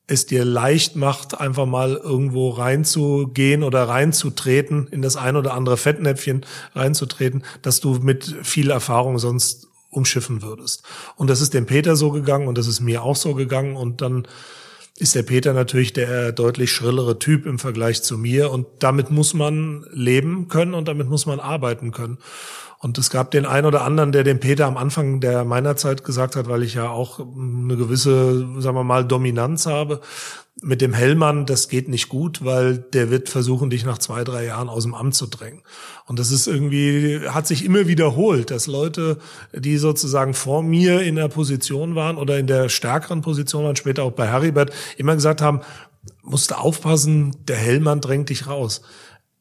es dir leicht macht, einfach mal irgendwo reinzugehen oder reinzutreten, in das ein oder andere Fettnäpfchen reinzutreten, dass du mit viel Erfahrung sonst umschiffen würdest. Und das ist dem Peter so gegangen und das ist mir auch so gegangen und dann ist der Peter natürlich der deutlich schrillere Typ im Vergleich zu mir und damit muss man leben können und damit muss man arbeiten können. Und es gab den einen oder anderen, der dem Peter am Anfang der meiner Zeit gesagt hat, weil ich ja auch eine gewisse, sagen wir mal, Dominanz habe. Mit dem Hellmann, das geht nicht gut, weil der wird versuchen, dich nach zwei, drei Jahren aus dem Amt zu drängen. Und das ist irgendwie, hat sich immer wiederholt, dass Leute, die sozusagen vor mir in der Position waren oder in der stärkeren Position waren, später auch bei Heribert, immer gesagt haben, musst du aufpassen, der Hellmann drängt dich raus.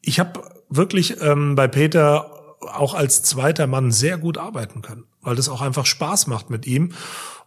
Ich habe wirklich ähm, bei Peter auch als zweiter Mann sehr gut arbeiten können, weil das auch einfach Spaß macht mit ihm.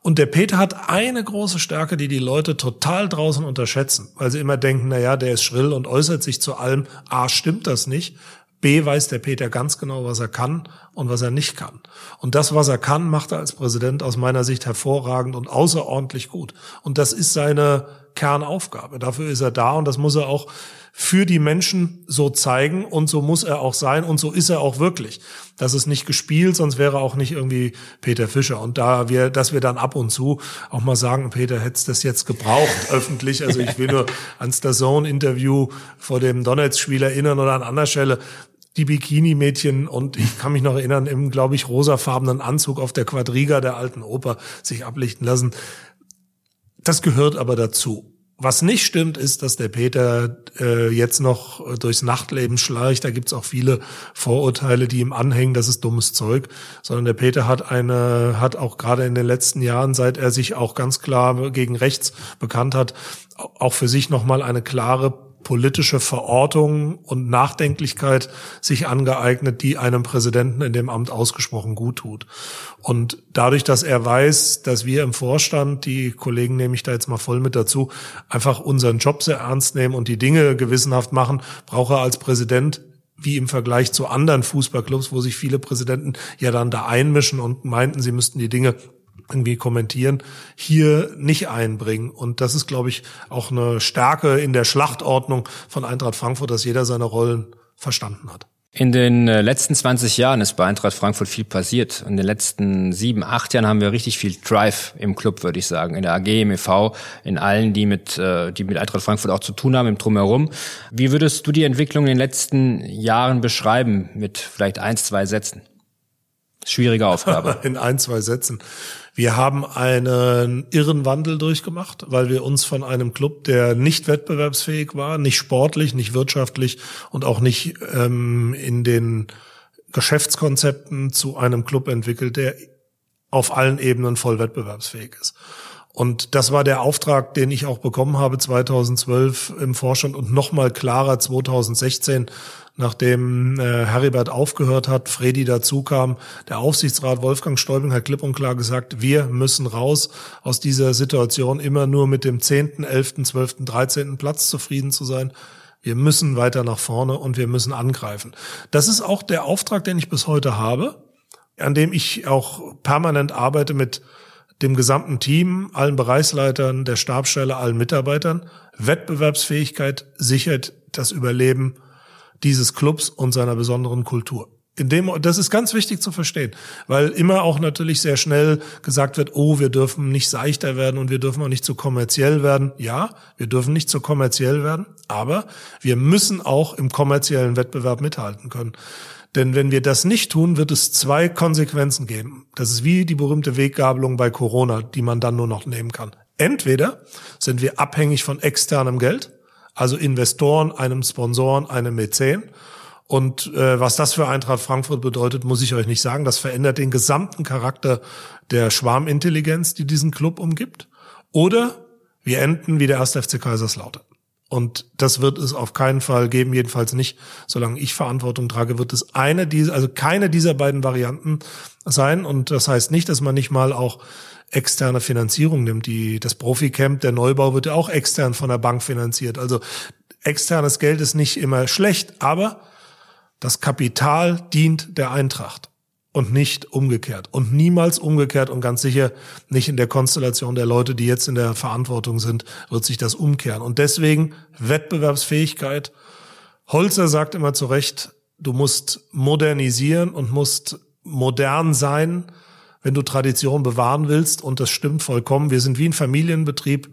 Und der Peter hat eine große Stärke, die die Leute total draußen unterschätzen, weil sie immer denken, na ja, der ist schrill und äußert sich zu allem. A, stimmt das nicht. B, weiß der Peter ganz genau, was er kann und was er nicht kann. Und das, was er kann, macht er als Präsident aus meiner Sicht hervorragend und außerordentlich gut. Und das ist seine Kernaufgabe. Dafür ist er da und das muss er auch für die Menschen so zeigen und so muss er auch sein und so ist er auch wirklich. Das ist nicht gespielt, sonst wäre auch nicht irgendwie Peter Fischer. Und da wir, dass wir dann ab und zu auch mal sagen, Peter, hättest das jetzt gebraucht [LAUGHS] öffentlich. Also ich will nur ans der Zone-Interview vor dem Donetsk-Spiel erinnern oder an anderer Stelle die Bikini-Mädchen und ich kann mich noch erinnern, im, glaube ich, rosafarbenen Anzug auf der Quadriga der alten Oper sich ablichten lassen. Das gehört aber dazu Was nicht stimmt, ist, dass der Peter äh, jetzt noch durchs Nachtleben schleicht. Da gibt's auch viele Vorurteile, die ihm anhängen, das ist dummes Zeug. Sondern der Peter hat eine, hat auch gerade in den letzten Jahren, seit er sich auch ganz klar gegen rechts bekannt hat, auch für sich nochmal eine klare politische Verortung und Nachdenklichkeit sich angeeignet, die einem Präsidenten in dem Amt ausgesprochen gut tut. Und dadurch, dass er weiß, dass wir im Vorstand, die Kollegen nehme ich da jetzt mal voll mit dazu, einfach unseren Job sehr ernst nehmen und die Dinge gewissenhaft machen, braucht er als Präsident wie im Vergleich zu anderen Fußballclubs, wo sich viele Präsidenten ja dann da einmischen und meinten, sie müssten die Dinge irgendwie kommentieren, hier nicht einbringen. Und das ist, glaube ich, auch eine Stärke in der Schlachtordnung von Eintracht Frankfurt, dass jeder seine Rollen verstanden hat. In den äh, letzten 20 Jahren ist bei Eintracht Frankfurt viel passiert. In den letzten sieben, acht Jahren haben wir richtig viel Drive im Club, würde ich sagen. In der AG, im EV, in allen, die mit, äh, die mit Eintracht Frankfurt auch zu tun haben, im Drumherum. Wie würdest du die Entwicklung in den letzten Jahren beschreiben, mit vielleicht eins, zwei Sätzen? Schwierige Aufgabe. [LAUGHS] in ein, zwei Sätzen. Wir haben einen irren Wandel durchgemacht, weil wir uns von einem Club, der nicht wettbewerbsfähig war, nicht sportlich, nicht wirtschaftlich und auch nicht ähm, in den Geschäftskonzepten zu einem Club entwickelt, der auf allen Ebenen voll wettbewerbsfähig ist. Und das war der Auftrag, den ich auch bekommen habe 2012 im Vorstand und nochmal klarer 2016 nachdem äh, Heribert aufgehört hat, Fredi dazu kam, der Aufsichtsrat Wolfgang Stäubing hat klipp und klar gesagt, wir müssen raus aus dieser Situation, immer nur mit dem 10., 11., 12., 13. Platz zufrieden zu sein. Wir müssen weiter nach vorne und wir müssen angreifen. Das ist auch der Auftrag, den ich bis heute habe, an dem ich auch permanent arbeite mit dem gesamten Team, allen Bereichsleitern, der Stabsstelle, allen Mitarbeitern. Wettbewerbsfähigkeit sichert das Überleben dieses Clubs und seiner besonderen Kultur. In dem, das ist ganz wichtig zu verstehen, weil immer auch natürlich sehr schnell gesagt wird, oh, wir dürfen nicht seichter werden und wir dürfen auch nicht zu kommerziell werden. Ja, wir dürfen nicht zu kommerziell werden, aber wir müssen auch im kommerziellen Wettbewerb mithalten können. Denn wenn wir das nicht tun, wird es zwei Konsequenzen geben. Das ist wie die berühmte Weggabelung bei Corona, die man dann nur noch nehmen kann. Entweder sind wir abhängig von externem Geld, also Investoren, einem Sponsoren, einem Mäzen. Und äh, was das für Eintracht Frankfurt bedeutet, muss ich euch nicht sagen. Das verändert den gesamten Charakter der Schwarmintelligenz, die diesen Club umgibt. Oder wir enden wie der erste FC Kaiserslautern. Und das wird es auf keinen Fall geben, jedenfalls nicht, solange ich Verantwortung trage, wird es eine dieser, also keine dieser beiden Varianten sein. Und das heißt nicht, dass man nicht mal auch externe Finanzierung nimmt. Die, das Profi-Camp, der Neubau wird ja auch extern von der Bank finanziert. Also externes Geld ist nicht immer schlecht, aber das Kapital dient der Eintracht und nicht umgekehrt. Und niemals umgekehrt und ganz sicher nicht in der Konstellation der Leute, die jetzt in der Verantwortung sind, wird sich das umkehren. Und deswegen Wettbewerbsfähigkeit. Holzer sagt immer zu Recht, du musst modernisieren und musst modern sein, wenn du Tradition bewahren willst. Und das stimmt vollkommen. Wir sind wie ein Familienbetrieb,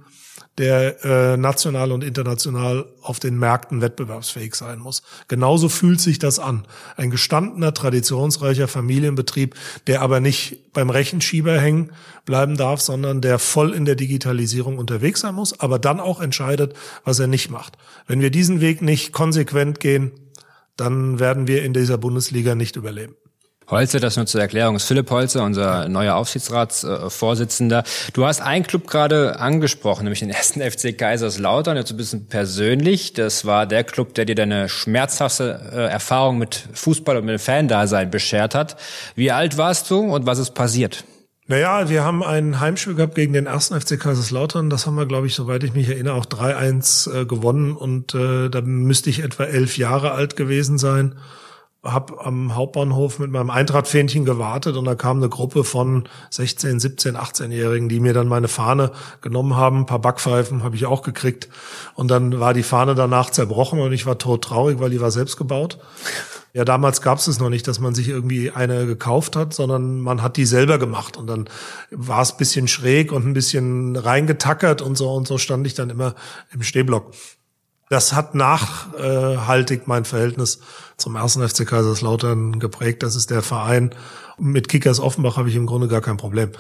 der äh, national und international auf den Märkten wettbewerbsfähig sein muss. Genauso fühlt sich das an. Ein gestandener, traditionsreicher Familienbetrieb, der aber nicht beim Rechenschieber hängen bleiben darf, sondern der voll in der Digitalisierung unterwegs sein muss, aber dann auch entscheidet, was er nicht macht. Wenn wir diesen Weg nicht konsequent gehen, dann werden wir in dieser Bundesliga nicht überleben. Holze, das nur zur Erklärung, ist Philipp Holze, unser neuer Aufsichtsratsvorsitzender. Du hast einen Club gerade angesprochen, nämlich den ersten FC Kaiserslautern, jetzt ein bisschen persönlich. Das war der Club, der dir deine schmerzhafte äh, Erfahrung mit Fußball und mit dem Fan-Dasein beschert hat. Wie alt warst du und was ist passiert? Naja, wir haben ein Heimspiel gehabt gegen den ersten FC Kaiserslautern. Das haben wir, glaube ich, soweit ich mich erinnere, auch 3-1 äh, gewonnen. Und äh, da müsste ich etwa elf Jahre alt gewesen sein habe am Hauptbahnhof mit meinem Eintrachtfähnchen gewartet und da kam eine Gruppe von 16, 17, 18-Jährigen, die mir dann meine Fahne genommen haben. Ein paar Backpfeifen habe ich auch gekriegt. Und dann war die Fahne danach zerbrochen und ich war todtraurig, weil die war selbst gebaut. Ja, damals gab es es noch nicht, dass man sich irgendwie eine gekauft hat, sondern man hat die selber gemacht. Und dann war es bisschen schräg und ein bisschen reingetackert und so. Und so stand ich dann immer im Stehblock. Das hat nachhaltig mein Verhältnis zum ersten FC Kaiserslautern geprägt. Das ist der Verein. Mit Kickers Offenbach habe ich im Grunde gar kein Problem.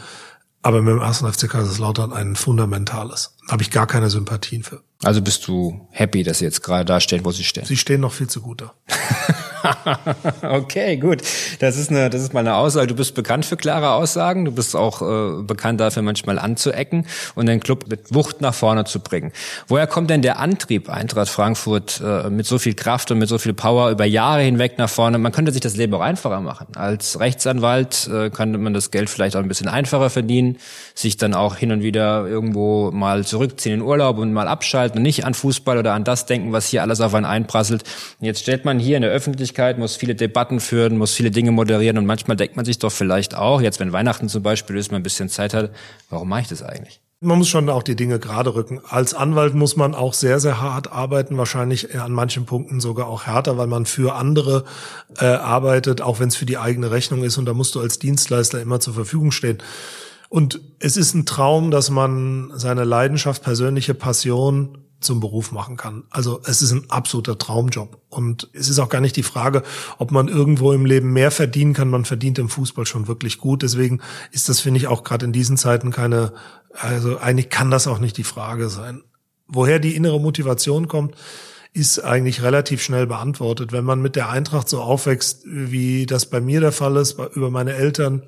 aber mit dem ersten FC Kaiserslautern ein fundamentales. Da habe ich gar keine Sympathien für. Also bist du happy, dass sie jetzt gerade da stehen, wo sie stehen? Sie stehen noch viel zu gut da. [LAUGHS] [LAUGHS] okay, gut. Das ist eine, das ist mal eine Aussage. Du bist bekannt für klare Aussagen. Du bist auch äh, bekannt dafür, manchmal anzuecken und den Club mit Wucht nach vorne zu bringen. Woher kommt denn der Antrieb, Eintracht Frankfurt äh, mit so viel Kraft und mit so viel Power über Jahre hinweg nach vorne? Man könnte sich das Leben auch einfacher machen. Als Rechtsanwalt äh, könnte man das Geld vielleicht auch ein bisschen einfacher verdienen, sich dann auch hin und wieder irgendwo mal zurückziehen in Urlaub und mal abschalten und nicht an Fußball oder an das denken, was hier alles auf einen einprasselt. Jetzt stellt man hier in der Öffentlichkeit Öffentlichkeit, muss viele Debatten führen, muss viele Dinge moderieren und manchmal denkt man sich doch vielleicht auch, jetzt wenn Weihnachten zum Beispiel ist, man ein bisschen Zeit hat, warum mache ich das eigentlich? Man muss schon auch die Dinge gerade rücken. Als Anwalt muss man auch sehr, sehr hart arbeiten, wahrscheinlich an manchen Punkten sogar auch härter, weil man für andere äh, arbeitet, auch wenn es für die eigene Rechnung ist und da musst du als Dienstleister immer zur Verfügung stehen. Und es ist ein Traum, dass man seine Leidenschaft, persönliche Passion zum Beruf machen kann. Also es ist ein absoluter Traumjob. Und es ist auch gar nicht die Frage, ob man irgendwo im Leben mehr verdienen kann. Man verdient im Fußball schon wirklich gut. Deswegen ist das, finde ich, auch gerade in diesen Zeiten keine, also eigentlich kann das auch nicht die Frage sein. Woher die innere Motivation kommt, ist eigentlich relativ schnell beantwortet. Wenn man mit der Eintracht so aufwächst, wie das bei mir der Fall ist, über meine Eltern,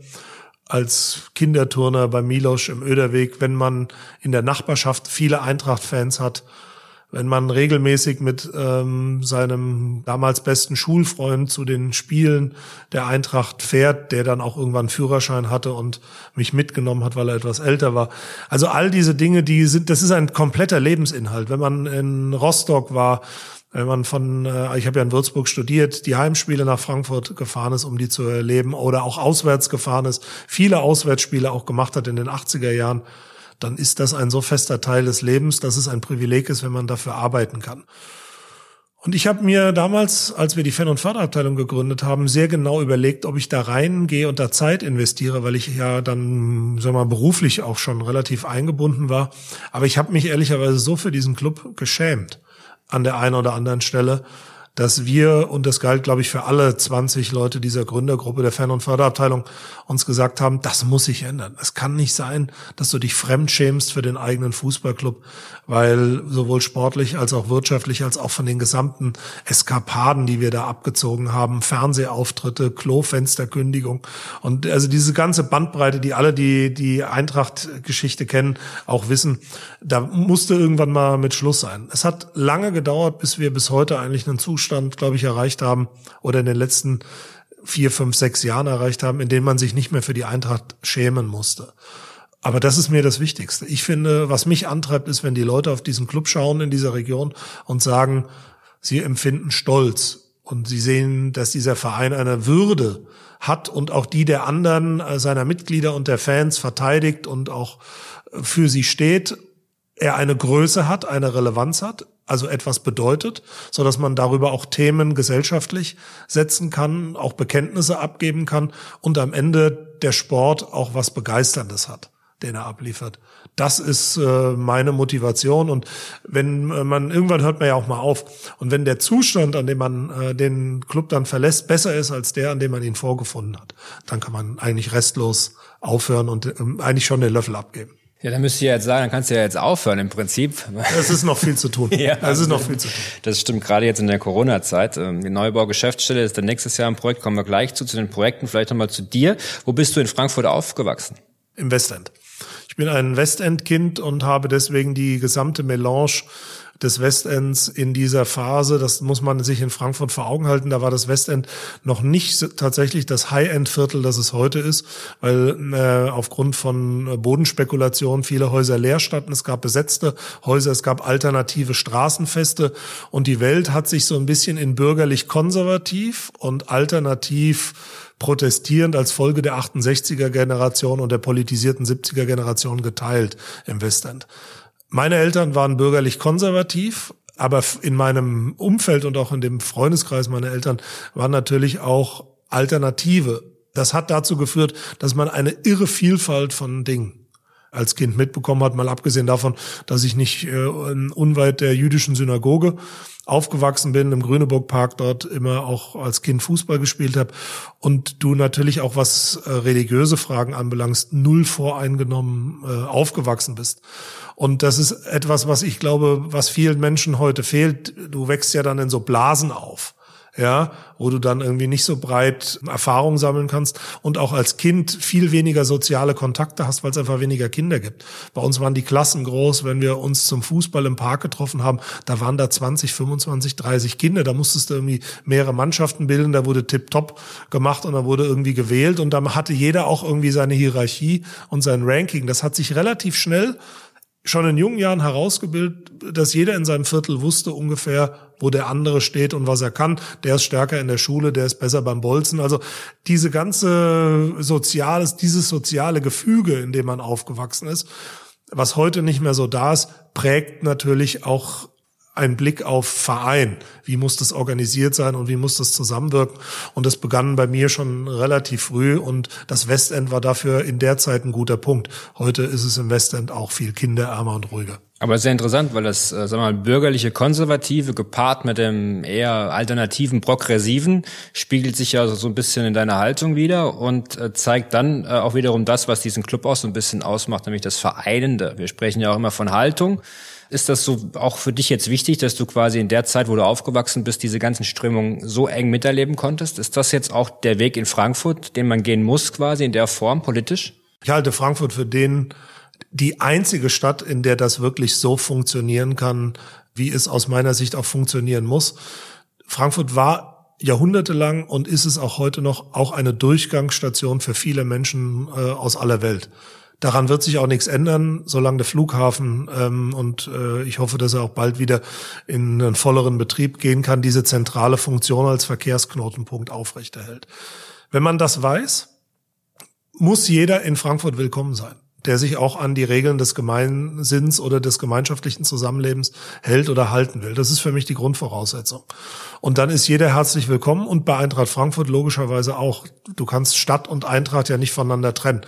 als Kinderturner bei Milosch im Öderweg, wenn man in der Nachbarschaft viele Eintracht-Fans hat, wenn man regelmäßig mit ähm, seinem damals besten Schulfreund zu den Spielen der Eintracht fährt, der dann auch irgendwann Führerschein hatte und mich mitgenommen hat, weil er etwas älter war. Also all diese Dinge, die sind, das ist ein kompletter Lebensinhalt. Wenn man in Rostock war, wenn man von, äh, ich habe ja in Würzburg studiert, die Heimspiele nach Frankfurt gefahren ist, um die zu erleben, oder auch auswärts gefahren ist, viele Auswärtsspiele auch gemacht hat in den 80er Jahren, dann ist das ein so fester Teil des Lebens, dass es ein Privileg ist, wenn man dafür arbeiten kann. Und ich habe mir damals, als wir die Fan- und Förderabteilung gegründet haben, sehr genau überlegt, ob ich da reingehe und da Zeit investiere, weil ich ja dann, sag mal, beruflich auch schon relativ eingebunden war. Aber ich habe mich ehrlicherweise so für diesen Club geschämt an der einen oder anderen Stelle, dass wir, und das galt, glaube ich, für alle 20 Leute dieser Gründergruppe der Fan- und Förderabteilung, uns gesagt haben, das muss sich ändern. Es kann nicht sein, dass du dich fremdschämst für den eigenen Fußballclub, weil sowohl sportlich als auch wirtschaftlich als auch von den gesamten Eskapaden, die wir da abgezogen haben, Fernsehauftritte, Klofensterkündigung und also diese ganze Bandbreite, die alle die, die Eintracht-Geschichte kennen, auch wissen, da musste irgendwann mal mit Schluss sein. Es hat lange gedauert, bis wir bis heute eigentlich einen Zustand Zustand, glaube ich, erreicht haben oder in den letzten vier, fünf, sechs Jahren erreicht haben, in denen man sich nicht mehr für die Eintracht schämen musste. Aber das ist mir das Wichtigste. Ich finde, was mich antreibt, ist, wenn die Leute auf diesen Club schauen in dieser Region und sagen, sie empfinden Stolz und sie sehen, dass dieser Verein eine Würde hat und auch die der anderen, äh, seiner Mitglieder und der Fans verteidigt und auch für sie steht, er eine Größe hat, eine Relevanz hat also etwas bedeutet, so dass man darüber auch Themen gesellschaftlich setzen kann, auch Bekenntnisse abgeben kann und am Ende der Sport auch was Begeisterndes hat, den er abliefert. Das ist äh, meine Motivation und wenn äh, man irgendwann hört man ja auch mal auf und wenn der Zustand, an dem man äh, den Club dann verlässt, besser ist als der, an dem man ihn vorgefunden hat, dann kann man eigentlich restlos aufhören und äh, eigentlich schon den Löffel abgeben. Ja, dann müsst ihr jetzt sagen, dann kannst du ja jetzt aufhören im Prinzip. Es ist noch viel zu tun. [LAUGHS] ja, es ist noch viel zu tun. Das stimmt gerade jetzt in der Corona-Zeit. Ähm, die Neubau-Geschäftsstelle ist dann nächstes Jahr im Projekt, kommen wir gleich zu, zu den Projekten. Vielleicht nochmal zu dir. Wo bist du in Frankfurt aufgewachsen? Im Westend. Ich bin ein Westend-Kind und habe deswegen die gesamte Melange des Westends in dieser Phase. Das muss man sich in Frankfurt vor Augen halten. Da war das Westend noch nicht tatsächlich das High-End-Viertel, das es heute ist, weil äh, aufgrund von Bodenspekulation viele Häuser leer standen. Es gab besetzte Häuser, es gab alternative Straßenfeste und die Welt hat sich so ein bisschen in bürgerlich konservativ und alternativ protestierend als Folge der 68er Generation und der politisierten 70er Generation geteilt im Westend. Meine Eltern waren bürgerlich konservativ, aber in meinem Umfeld und auch in dem Freundeskreis meiner Eltern waren natürlich auch Alternative. Das hat dazu geführt, dass man eine irre Vielfalt von Dingen als Kind mitbekommen hat, mal abgesehen davon, dass ich nicht äh, unweit der jüdischen Synagoge aufgewachsen bin, im Grüneburg-Park dort immer auch als Kind Fußball gespielt habe und du natürlich auch was äh, religiöse Fragen anbelangst, null voreingenommen äh, aufgewachsen bist. Und das ist etwas, was ich glaube, was vielen Menschen heute fehlt. Du wächst ja dann in so Blasen auf ja, wo du dann irgendwie nicht so breit Erfahrung sammeln kannst und auch als Kind viel weniger soziale Kontakte hast, weil es einfach weniger Kinder gibt. Bei uns waren die Klassen groß, wenn wir uns zum Fußball im Park getroffen haben, da waren da 20, 25, 30 Kinder, da musstest du irgendwie mehrere Mannschaften bilden, da wurde tipptopp gemacht und da wurde irgendwie gewählt und dann hatte jeder auch irgendwie seine Hierarchie und sein Ranking. Das hat sich relativ schnell schon in jungen Jahren herausgebildet, dass jeder in seinem Viertel wusste ungefähr, wo der andere steht und was er kann. Der ist stärker in der Schule, der ist besser beim Bolzen. Also diese ganze soziales, dieses soziale Gefüge, in dem man aufgewachsen ist, was heute nicht mehr so da ist, prägt natürlich auch ein Blick auf Verein. Wie muss das organisiert sein und wie muss das zusammenwirken? Und das begann bei mir schon relativ früh und das Westend war dafür in der Zeit ein guter Punkt. Heute ist es im Westend auch viel kinderärmer und ruhiger. Aber sehr interessant, weil das, äh, sagen wir mal, bürgerliche Konservative gepaart mit dem eher alternativen Progressiven spiegelt sich ja so ein bisschen in deiner Haltung wieder und äh, zeigt dann äh, auch wiederum das, was diesen Club auch so ein bisschen ausmacht, nämlich das Vereinende. Wir sprechen ja auch immer von Haltung. Ist das so auch für dich jetzt wichtig, dass du quasi in der Zeit, wo du aufgewachsen bist, diese ganzen Strömungen so eng miterleben konntest? Ist das jetzt auch der Weg in Frankfurt, den man gehen muss, quasi in der Form politisch? Ich halte Frankfurt für den, die einzige Stadt, in der das wirklich so funktionieren kann, wie es aus meiner Sicht auch funktionieren muss. Frankfurt war jahrhundertelang und ist es auch heute noch auch eine Durchgangsstation für viele Menschen äh, aus aller Welt. Daran wird sich auch nichts ändern, solange der Flughafen ähm, und äh, ich hoffe, dass er auch bald wieder in einen volleren Betrieb gehen kann, diese zentrale Funktion als Verkehrsknotenpunkt aufrechterhält. Wenn man das weiß, muss jeder in Frankfurt willkommen sein der sich auch an die Regeln des Gemeinsinns oder des gemeinschaftlichen Zusammenlebens hält oder halten will. Das ist für mich die Grundvoraussetzung. Und dann ist jeder herzlich willkommen und bei Eintracht Frankfurt logischerweise auch. Du kannst Stadt und Eintracht ja nicht voneinander trennen.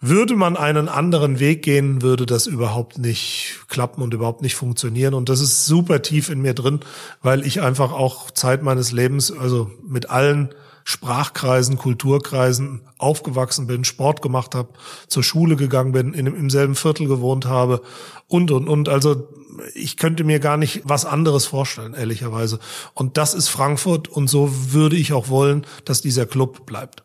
Würde man einen anderen Weg gehen, würde das überhaupt nicht klappen und überhaupt nicht funktionieren. Und das ist super tief in mir drin, weil ich einfach auch Zeit meines Lebens, also mit allen Sprachkreisen, Kulturkreisen aufgewachsen bin, Sport gemacht habe, zur Schule gegangen bin, in, im selben Viertel gewohnt habe und, und, und. Also ich könnte mir gar nicht was anderes vorstellen, ehrlicherweise. Und das ist Frankfurt und so würde ich auch wollen, dass dieser Club bleibt.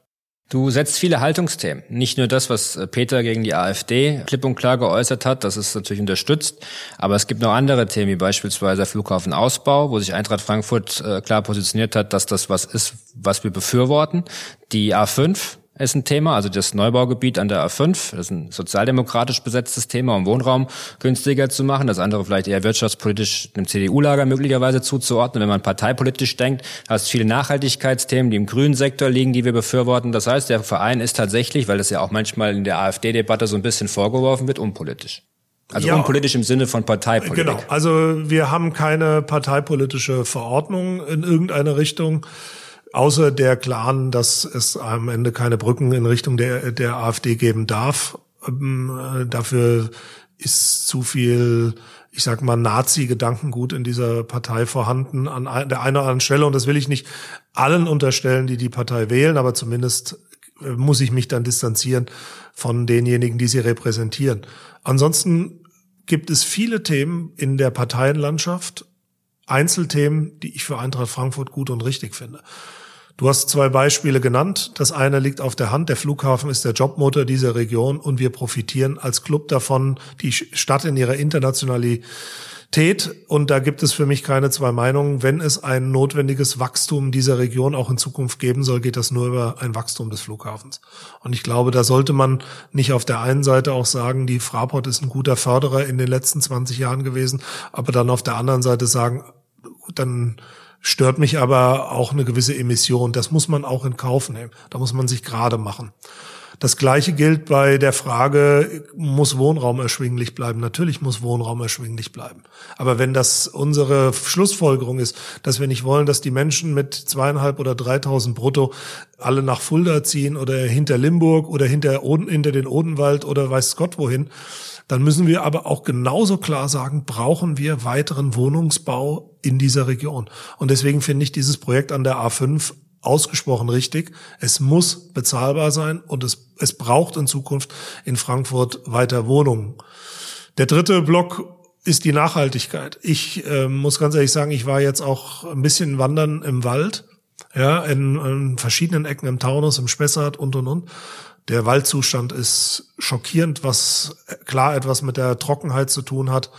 Du setzt viele Haltungsthemen. Nicht nur das, was äh, Peter gegen die AfD klipp und klar geäußert hat, das ist natürlich unterstützt, aber es gibt noch andere Themen, wie beispielsweise Flughafenausbau, wo sich Eintracht Frankfurt äh, klar positioniert hat, dass das was ist, was wir befürworten. Die A5, ist ein Thema, also das Neubaugebiet an der A5, das ist ein sozialdemokratisch besetztes Thema, um Wohnraum günstiger zu machen. Das andere vielleicht eher wirtschaftspolitisch dem CDU-Lager möglicherweise zuzuordnen. Wenn man parteipolitisch denkt, hast viele Nachhaltigkeitsthemen, die im grünen Sektor liegen, die wir befürworten. Das heißt, der Verein ist tatsächlich, weil das ja auch manchmal in der AfD-Debatte so ein bisschen vorgeworfen wird, unpolitisch. Also ja, unpolitisch im Sinne von Parteipolitik. Genau. Also wir haben keine parteipolitische Verordnung in irgendeine Richtung außer der klaren, dass es am Ende keine Brücken in Richtung der, der AfD geben darf. Ähm, dafür ist zu viel, ich sag mal, Nazi-Gedankengut in dieser Partei vorhanden an der einen oder anderen Stelle. Und das will ich nicht allen unterstellen, die die Partei wählen, aber zumindest äh, muss ich mich dann distanzieren von denjenigen, die sie repräsentieren. Ansonsten gibt es viele Themen in der Parteienlandschaft, Einzelthemen, die ich für Eintracht Frankfurt gut und richtig finde. Du hast zwei Beispiele genannt. Das eine liegt auf der Hand. Der Flughafen ist der Jobmotor dieser Region und wir profitieren als Club davon, die Stadt in ihrer Internationalität. Und da gibt es für mich keine zwei Meinungen. Wenn es ein notwendiges Wachstum dieser Region auch in Zukunft geben soll, geht das nur über ein Wachstum des Flughafens. Und ich glaube, da sollte man nicht auf der einen Seite auch sagen, die Fraport ist ein guter Förderer in den letzten 20 Jahren gewesen, aber dann auf der anderen Seite sagen, dann Stört mich aber auch eine gewisse Emission. Das muss man auch in Kauf nehmen. Da muss man sich gerade machen. Das Gleiche gilt bei der Frage, muss Wohnraum erschwinglich bleiben? Natürlich muss Wohnraum erschwinglich bleiben. Aber wenn das unsere Schlussfolgerung ist, dass wir nicht wollen, dass die Menschen mit zweieinhalb oder dreitausend brutto alle nach Fulda ziehen oder hinter Limburg oder hinter, hinter den Odenwald oder weiß Gott wohin, dann müssen wir aber auch genauso klar sagen, brauchen wir weiteren Wohnungsbau in dieser Region. Und deswegen finde ich dieses Projekt an der A5 ausgesprochen richtig. Es muss bezahlbar sein und es, es braucht in Zukunft in Frankfurt weiter Wohnungen. Der dritte Block ist die Nachhaltigkeit. Ich äh, muss ganz ehrlich sagen, ich war jetzt auch ein bisschen wandern im Wald, ja, in, in verschiedenen Ecken im Taunus, im Spessart und und und. Der Waldzustand ist schockierend, was klar etwas mit der Trockenheit zu tun hat.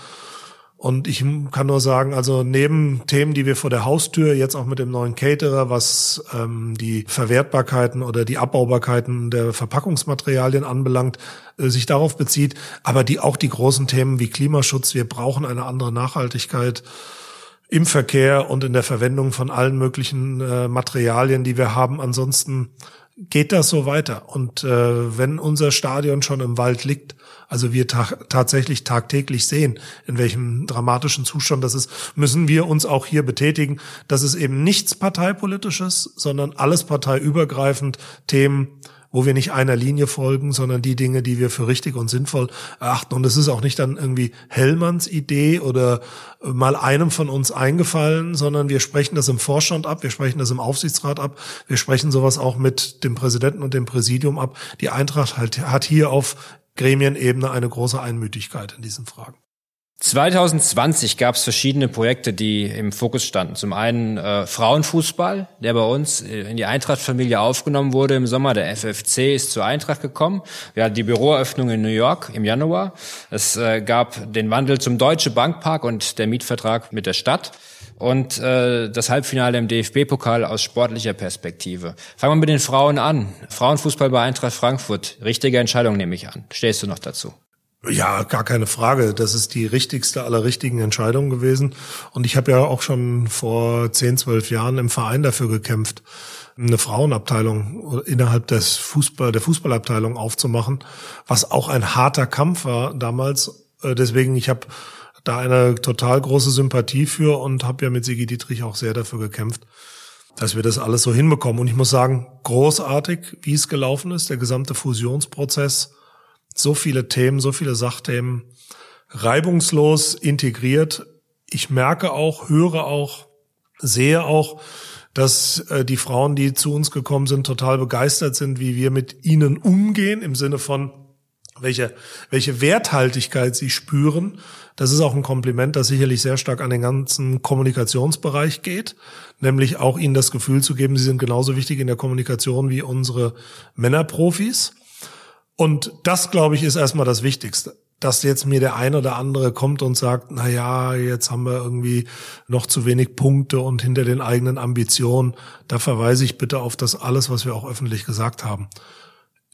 Und ich kann nur sagen, also neben Themen, die wir vor der Haustür jetzt auch mit dem neuen Caterer, was ähm, die Verwertbarkeiten oder die Abbaubarkeiten der Verpackungsmaterialien anbelangt, äh, sich darauf bezieht, aber die auch die großen Themen wie Klimaschutz, wir brauchen eine andere Nachhaltigkeit im Verkehr und in der Verwendung von allen möglichen äh, Materialien, die wir haben. Ansonsten geht das so weiter. Und äh, wenn unser Stadion schon im Wald liegt, also wir ta tatsächlich tagtäglich sehen, in welchem dramatischen Zustand das ist, müssen wir uns auch hier betätigen, dass es eben nichts parteipolitisches, sondern alles parteiübergreifend Themen wo wir nicht einer Linie folgen, sondern die Dinge, die wir für richtig und sinnvoll erachten. Und es ist auch nicht dann irgendwie Hellmanns Idee oder mal einem von uns eingefallen, sondern wir sprechen das im Vorstand ab, wir sprechen das im Aufsichtsrat ab, wir sprechen sowas auch mit dem Präsidenten und dem Präsidium ab. Die Eintracht halt, hat hier auf Gremienebene eine große Einmütigkeit in diesen Fragen. 2020 gab es verschiedene Projekte, die im Fokus standen. Zum einen äh, Frauenfußball, der bei uns äh, in die Eintracht-Familie aufgenommen wurde im Sommer. Der FFC ist zur Eintracht gekommen. Wir hatten die Büroeröffnung in New York im Januar. Es äh, gab den Wandel zum Deutsche Bankpark und der Mietvertrag mit der Stadt und äh, das Halbfinale im DFB-Pokal aus sportlicher Perspektive. Fangen wir mit den Frauen an. Frauenfußball bei Eintracht Frankfurt. Richtige Entscheidung nehme ich an. Stehst du noch dazu? Ja, gar keine Frage. Das ist die richtigste aller richtigen Entscheidungen gewesen. Und ich habe ja auch schon vor zehn, zwölf Jahren im Verein dafür gekämpft, eine Frauenabteilung innerhalb des Fußball, der Fußballabteilung aufzumachen, was auch ein harter Kampf war damals. Äh, deswegen, ich habe da eine total große Sympathie für und habe ja mit Sigi Dietrich auch sehr dafür gekämpft, dass wir das alles so hinbekommen. Und ich muss sagen, großartig, wie es gelaufen ist, der gesamte Fusionsprozess so viele Themen, so viele Sachthemen reibungslos integriert. Ich merke auch, höre auch, sehe auch, dass äh, die Frauen, die zu uns gekommen sind, total begeistert sind, wie wir mit ihnen umgehen, im Sinne von, welche, welche Werthaltigkeit sie spüren. Das ist auch ein Kompliment, das sicherlich sehr stark an den ganzen Kommunikationsbereich geht, nämlich auch ihnen das Gefühl zu geben, sie sind genauso wichtig in der Kommunikation wie unsere Männerprofis. Und das, glaube ich, ist erstmal das Wichtigste. Dass jetzt mir der ein oder andere kommt und sagt, na ja, jetzt haben wir irgendwie noch zu wenig Punkte und hinter den eigenen Ambitionen. Da verweise ich bitte auf das alles, was wir auch öffentlich gesagt haben.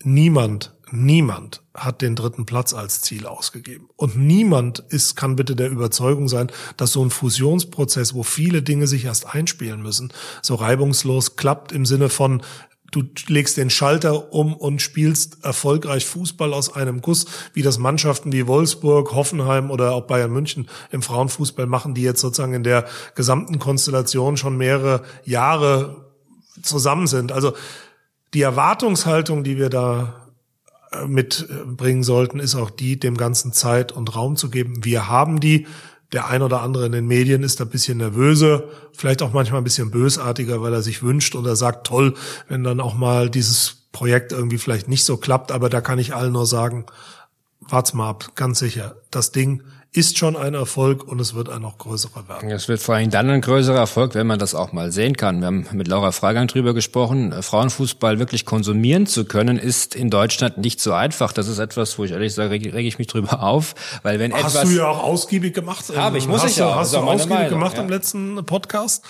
Niemand, niemand hat den dritten Platz als Ziel ausgegeben. Und niemand ist, kann bitte der Überzeugung sein, dass so ein Fusionsprozess, wo viele Dinge sich erst einspielen müssen, so reibungslos klappt im Sinne von, du legst den Schalter um und spielst erfolgreich Fußball aus einem Guss, wie das Mannschaften wie Wolfsburg, Hoffenheim oder auch Bayern München im Frauenfußball machen, die jetzt sozusagen in der gesamten Konstellation schon mehrere Jahre zusammen sind. Also die Erwartungshaltung, die wir da äh, mitbringen sollten, ist auch die, dem Ganzen Zeit und Raum zu geben. Wir haben die. Der ein oder andere in den Medien ist ein bisschen nervöse, vielleicht auch manchmal ein bisschen bösartiger, weil er sich wünscht oder sagt, toll, wenn dann auch mal dieses Projekt irgendwie vielleicht nicht so klappt. Aber da kann ich allen nur sagen, wart's mal ab, ganz sicher. Das Ding ist schon ein Erfolg und es wird ein noch größerer werden. Es wird vor allem dann ein größerer Erfolg, wenn man das auch mal sehen kann. Wir haben mit Laura Freigang drüber gesprochen. Frauenfußball wirklich konsumieren zu können, ist in Deutschland nicht so einfach. Das ist etwas, wo ich ehrlich sage, rege, reg ich mich drüber auf, weil wenn hast etwas du ja auch ausgiebig gemacht. Habe ich, muss hast ich auch. Hast du ausgiebig Meinung, gemacht ja. im letzten Podcast?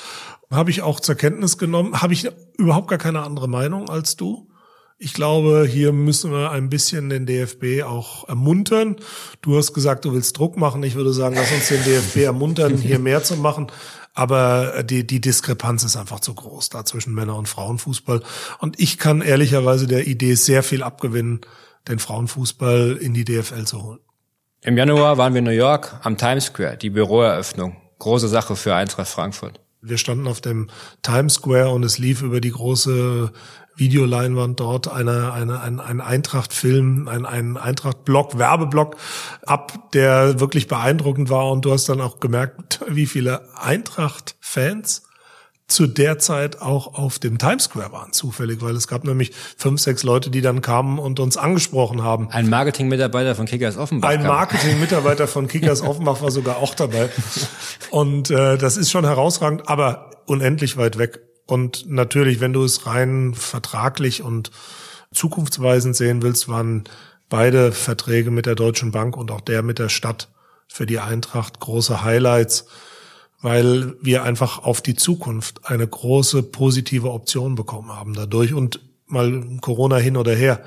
Habe ich auch zur Kenntnis genommen. Habe ich überhaupt gar keine andere Meinung als du. Ich glaube, hier müssen wir ein bisschen den DFB auch ermuntern. Du hast gesagt, du willst Druck machen. Ich würde sagen, lass uns den DFB ermuntern, hier [LAUGHS] mehr zu machen. Aber die, die Diskrepanz ist einfach zu groß da zwischen Männer- und Frauenfußball. Und ich kann ehrlicherweise der Idee sehr viel abgewinnen, den Frauenfußball in die DFL zu holen. Im Januar waren wir in New York am Times Square, die Büroeröffnung. Große Sache für Eintracht Frankfurt. Wir standen auf dem Times Square und es lief über die große Videoleinwand dort eine, eine, ein, ein Eintracht-Film, ein, ein Eintracht-Block, Werbeblock ab, der wirklich beeindruckend war. Und du hast dann auch gemerkt, wie viele Eintracht-Fans zu der Zeit auch auf dem Times Square waren, zufällig, weil es gab nämlich fünf, sechs Leute, die dann kamen und uns angesprochen haben. Ein Marketing-Mitarbeiter von Kickers Offenbach. Ein Marketing-Mitarbeiter von Kickers [LAUGHS] Offenbach war sogar auch dabei. Und äh, das ist schon herausragend, aber unendlich weit weg. Und natürlich, wenn du es rein vertraglich und zukunftsweisend sehen willst, waren beide Verträge mit der Deutschen Bank und auch der mit der Stadt für die Eintracht große Highlights weil wir einfach auf die Zukunft eine große positive Option bekommen haben dadurch. Und mal Corona hin oder her,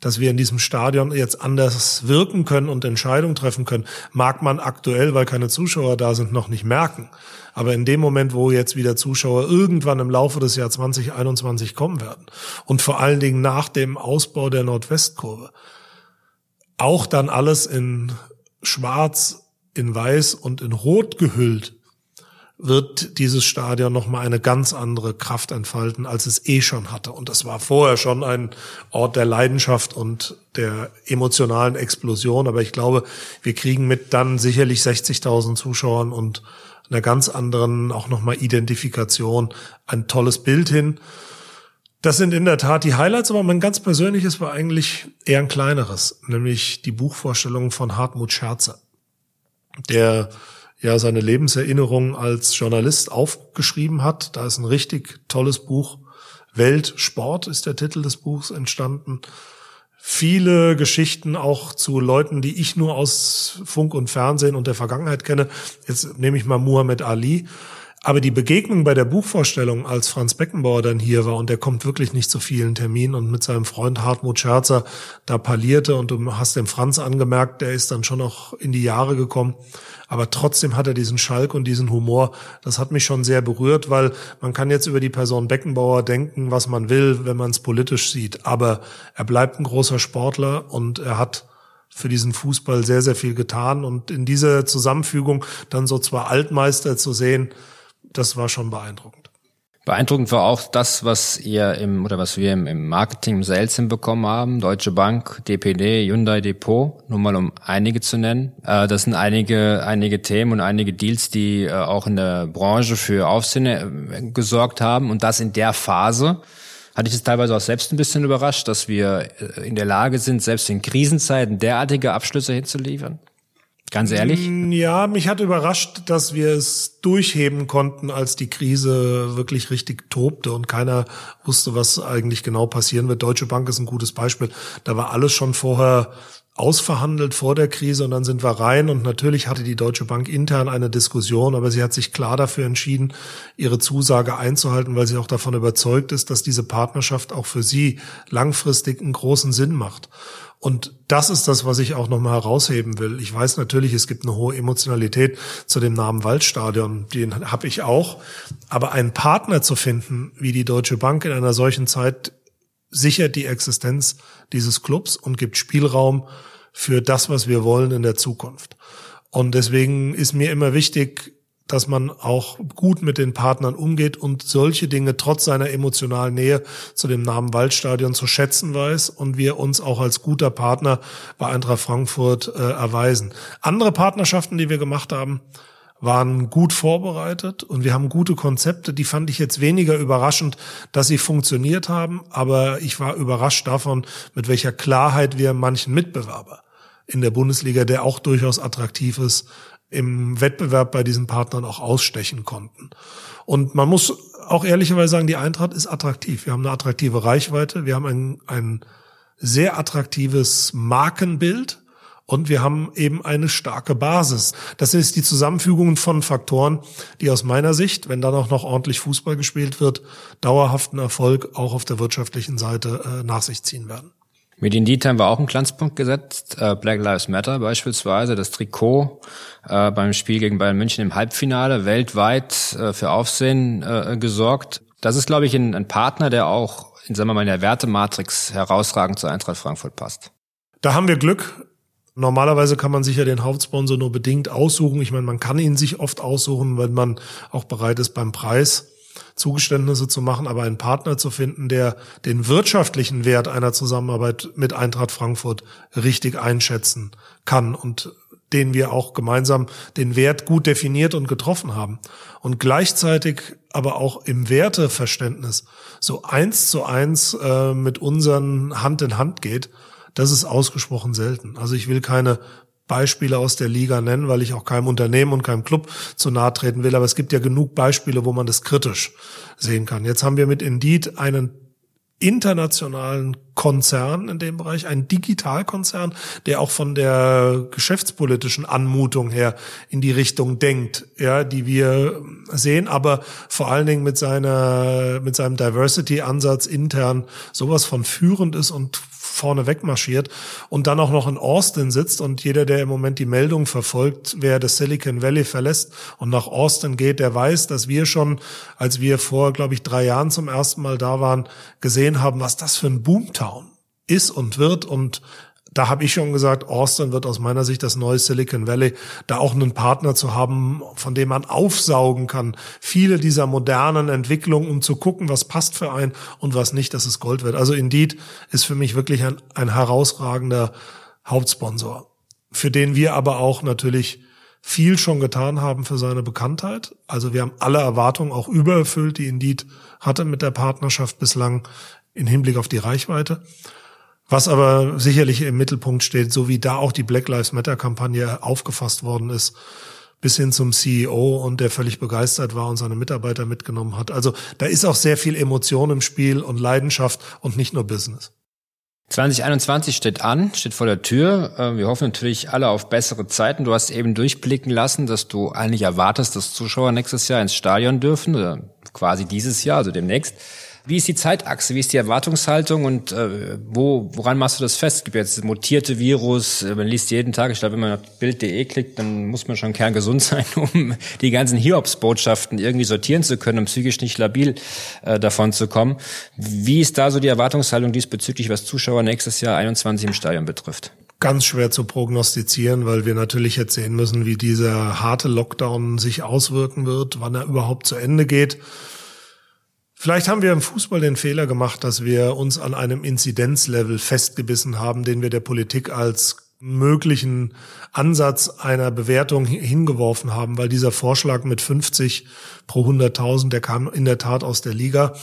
dass wir in diesem Stadion jetzt anders wirken können und Entscheidungen treffen können, mag man aktuell, weil keine Zuschauer da sind, noch nicht merken. Aber in dem Moment, wo jetzt wieder Zuschauer irgendwann im Laufe des Jahr 2021 kommen werden und vor allen Dingen nach dem Ausbau der Nordwestkurve, auch dann alles in schwarz, in weiß und in rot gehüllt, wird dieses Stadion nochmal eine ganz andere Kraft entfalten, als es eh schon hatte. Und das war vorher schon ein Ort der Leidenschaft und der emotionalen Explosion. Aber ich glaube, wir kriegen mit dann sicherlich 60.000 Zuschauern und einer ganz anderen auch nochmal Identifikation ein tolles Bild hin. Das sind in der Tat die Highlights, aber mein ganz persönliches war eigentlich eher ein kleineres, nämlich die Buchvorstellung von Hartmut Scherzer, der ja seine Lebenserinnerungen als Journalist aufgeschrieben hat. Da ist ein richtig tolles Buch. Weltsport ist der Titel des Buchs entstanden. Viele Geschichten auch zu Leuten, die ich nur aus Funk und Fernsehen und der Vergangenheit kenne. Jetzt nehme ich mal Muhammad Ali. Aber die Begegnung bei der Buchvorstellung, als Franz Beckenbauer dann hier war, und der kommt wirklich nicht zu vielen Terminen und mit seinem Freund Hartmut Scherzer da parlierte und du hast dem Franz angemerkt, der ist dann schon noch in die Jahre gekommen. Aber trotzdem hat er diesen Schalk und diesen Humor. Das hat mich schon sehr berührt, weil man kann jetzt über die Person Beckenbauer denken, was man will, wenn man es politisch sieht. Aber er bleibt ein großer Sportler und er hat für diesen Fußball sehr, sehr viel getan. Und in dieser Zusammenfügung dann so zwei Altmeister zu sehen, das war schon beeindruckend. Beeindruckend war auch das, was ihr im oder was wir im, Marketing im Sales hinbekommen haben. Deutsche Bank, DPD, Hyundai Depot, nur mal um einige zu nennen. Äh, das sind einige, einige Themen und einige Deals, die äh, auch in der Branche für Aufsehen äh, gesorgt haben. Und das in der Phase, hatte ich es teilweise auch selbst ein bisschen überrascht, dass wir in der Lage sind, selbst in Krisenzeiten derartige Abschlüsse hinzuliefern. Ganz ehrlich? Mm, ja, mich hat überrascht, dass wir es durchheben konnten, als die Krise wirklich richtig tobte und keiner wusste, was eigentlich genau passieren wird. Deutsche Bank ist ein gutes Beispiel. Da war alles schon vorher ausverhandelt vor der Krise und dann sind wir rein und natürlich hatte die Deutsche Bank intern eine Diskussion, aber sie hat sich klar dafür entschieden, ihre Zusage einzuhalten, weil sie auch davon überzeugt ist, dass diese Partnerschaft auch für sie langfristig einen großen Sinn macht. Und das ist das, was ich auch nochmal herausheben will. Ich weiß natürlich, es gibt eine hohe Emotionalität zu dem Namen Waldstadion, den habe ich auch. Aber einen Partner zu finden, wie die Deutsche Bank in einer solchen Zeit, sichert die Existenz dieses Clubs und gibt Spielraum für das, was wir wollen in der Zukunft. Und deswegen ist mir immer wichtig, dass man auch gut mit den Partnern umgeht und solche Dinge trotz seiner emotionalen Nähe zu dem Namen Waldstadion zu schätzen weiß und wir uns auch als guter Partner bei Eintracht Frankfurt äh, erweisen. Andere Partnerschaften, die wir gemacht haben, waren gut vorbereitet und wir haben gute Konzepte. Die fand ich jetzt weniger überraschend, dass sie funktioniert haben, aber ich war überrascht davon, mit welcher Klarheit wir manchen Mitbewerber in der Bundesliga, der auch durchaus attraktiv ist, im Wettbewerb bei diesen Partnern auch ausstechen konnten. Und man muss auch ehrlicherweise sagen, die Eintracht ist attraktiv. Wir haben eine attraktive Reichweite, wir haben ein, ein sehr attraktives Markenbild und wir haben eben eine starke Basis. Das ist die Zusammenfügung von Faktoren, die aus meiner Sicht, wenn dann auch noch ordentlich Fußball gespielt wird, dauerhaften Erfolg auch auf der wirtschaftlichen Seite äh, nach sich ziehen werden. Mit Indeed haben wir auch einen Glanzpunkt gesetzt. Äh, Black Lives Matter beispielsweise, das Trikot äh, beim Spiel gegen Bayern München im Halbfinale weltweit äh, für Aufsehen gesorgt. Das ist, glaube ich, ein, ein Partner, der auch in, sagen wir mal, in der Wertematrix herausragend zur Eintracht Frankfurt passt. Da haben wir Glück. Normalerweise kann man sich ja den Hauptsponsor nur bedingt aussuchen. Ich meine, man kann ihn sich oft aussuchen, wenn man auch bereit ist, beim Preis Zugeständnisse zu machen, aber einen Partner zu finden, der den wirtschaftlichen Wert einer Zusammenarbeit mit Eintracht Frankfurt richtig einschätzen kann und den wir auch gemeinsam den Wert gut definiert und getroffen haben. Und gleichzeitig aber auch im Werteverständnis so eins zu eins äh, mit unseren Hand in Hand geht, das ist ausgesprochen selten. Also ich will keine Beispiele aus der Liga nennen, weil ich auch keinem Unternehmen und keinem Club zu nahe treten will. Aber es gibt ja genug Beispiele, wo man das kritisch sehen kann. Jetzt haben wir mit Indeed einen internationalen Konzern in dem Bereich, einen Digitalkonzern, der auch von der geschäftspolitischen Anmutung her in die Richtung denkt, ja, die wir sehen, aber vor allen Dingen mit seiner, mit seinem Diversity-Ansatz intern sowas von führend ist und vorne wegmarschiert und dann auch noch in Austin sitzt und jeder, der im Moment die Meldung verfolgt, wer das Silicon Valley verlässt und nach Austin geht, der weiß, dass wir schon, als wir vor, glaube ich, drei Jahren zum ersten Mal da waren, gesehen haben, was das für ein Boomtown ist und wird und da habe ich schon gesagt, Austin wird aus meiner Sicht das neue Silicon Valley, da auch einen Partner zu haben, von dem man aufsaugen kann. Viele dieser modernen Entwicklungen, um zu gucken, was passt für einen und was nicht, dass es Gold wird. Also Indeed ist für mich wirklich ein, ein herausragender Hauptsponsor, für den wir aber auch natürlich viel schon getan haben für seine Bekanntheit. Also wir haben alle Erwartungen auch übererfüllt, die Indeed hatte mit der Partnerschaft bislang in Hinblick auf die Reichweite. Was aber sicherlich im Mittelpunkt steht, so wie da auch die Black Lives Matter Kampagne aufgefasst worden ist, bis hin zum CEO und der völlig begeistert war und seine Mitarbeiter mitgenommen hat. Also da ist auch sehr viel Emotion im Spiel und Leidenschaft und nicht nur Business. 2021 steht an, steht vor der Tür. Äh, wir hoffen natürlich alle auf bessere Zeiten. Du hast eben durchblicken lassen, dass du eigentlich erwartest, dass Zuschauer nächstes Jahr ins Stadion dürfen, oder quasi dieses Jahr, also demnächst. Wie ist die Zeitachse? Wie ist die Erwartungshaltung und äh, wo, woran machst du das fest? Es gibt jetzt mutierte Virus, äh, man liest jeden Tag, ich glaube, wenn man auf Bild.de klickt, dann muss man schon kerngesund [LAUGHS] sein, um die ganzen Hiobs-Botschaften irgendwie sortieren zu können, um psychisch nicht labil äh, davon zu kommen. Wie ist da so die Erwartungshaltung diesbezüglich, was Zuschauer nächstes Jahr 21 im Stadion betrifft? ganz schwer zu prognostizieren, weil wir natürlich jetzt sehen müssen, wie dieser harte Lockdown sich auswirken wird, wann er überhaupt zu Ende geht. Vielleicht haben wir im Fußball den Fehler gemacht, dass wir uns an einem Inzidenzlevel festgebissen haben, den wir der Politik als möglichen Ansatz einer Bewertung hingeworfen haben, weil dieser Vorschlag mit 50 pro 100.000, der kam in der Tat aus der Liga.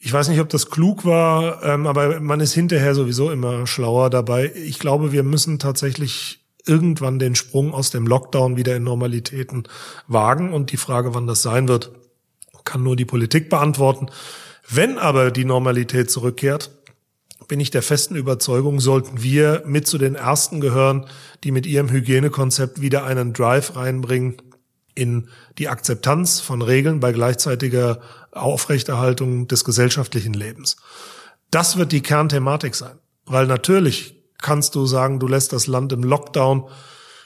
Ich weiß nicht, ob das klug war, ähm, aber man ist hinterher sowieso immer schlauer dabei. Ich glaube, wir müssen tatsächlich irgendwann den Sprung aus dem Lockdown wieder in Normalitäten wagen und die Frage, wann das sein wird, kann nur die Politik beantworten. Wenn aber die Normalität zurückkehrt, bin ich der festen Überzeugung, sollten wir mit zu den Ersten gehören, die mit ihrem Hygienekonzept wieder einen Drive reinbringen in die Akzeptanz von Regeln bei gleichzeitiger Aufrechterhaltung des gesellschaftlichen Lebens. Das wird die Kernthematik sein. Weil natürlich kannst du sagen, du lässt das Land im Lockdown,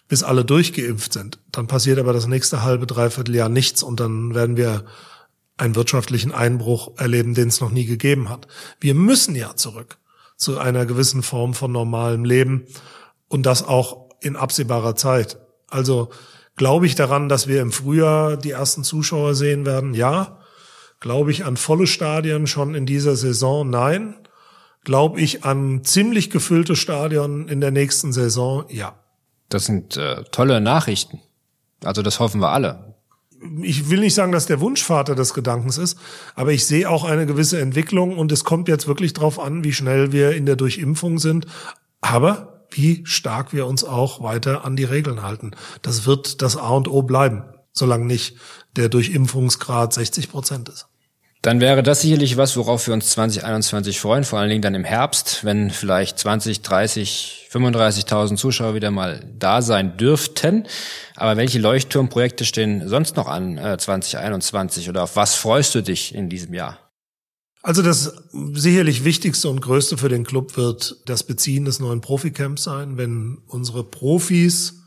bis alle durchgeimpft sind. Dann passiert aber das nächste halbe, dreiviertel Jahr nichts und dann werden wir einen wirtschaftlichen Einbruch erleben, den es noch nie gegeben hat. Wir müssen ja zurück zu einer gewissen Form von normalem Leben und das auch in absehbarer Zeit. Also glaube ich daran, dass wir im Frühjahr die ersten Zuschauer sehen werden? Ja. Glaube ich an volle Stadien schon in dieser Saison? Nein. Glaube ich an ziemlich gefüllte Stadion in der nächsten Saison? Ja. Das sind äh, tolle Nachrichten. Also das hoffen wir alle ich will nicht sagen, dass der Wunschvater des Gedankens ist, aber ich sehe auch eine gewisse Entwicklung und es kommt jetzt wirklich drauf an, wie schnell wir in der Durchimpfung sind, aber wie stark wir uns auch weiter an die Regeln halten. Das wird das A und O bleiben, solange nicht der Durchimpfungsgrad 60 Prozent ist. Dann wäre das sicherlich was, worauf wir uns 2021 freuen, vor allen Dingen dann im Herbst, wenn vielleicht 20, 30, 35.000 Zuschauer wieder mal da sein dürften. Aber welche Leuchtturmprojekte stehen sonst noch an äh, 2021 oder auf was freust du dich in diesem Jahr? Also das sicherlich wichtigste und größte für den Club wird das Beziehen des neuen Proficamps sein, wenn unsere Profis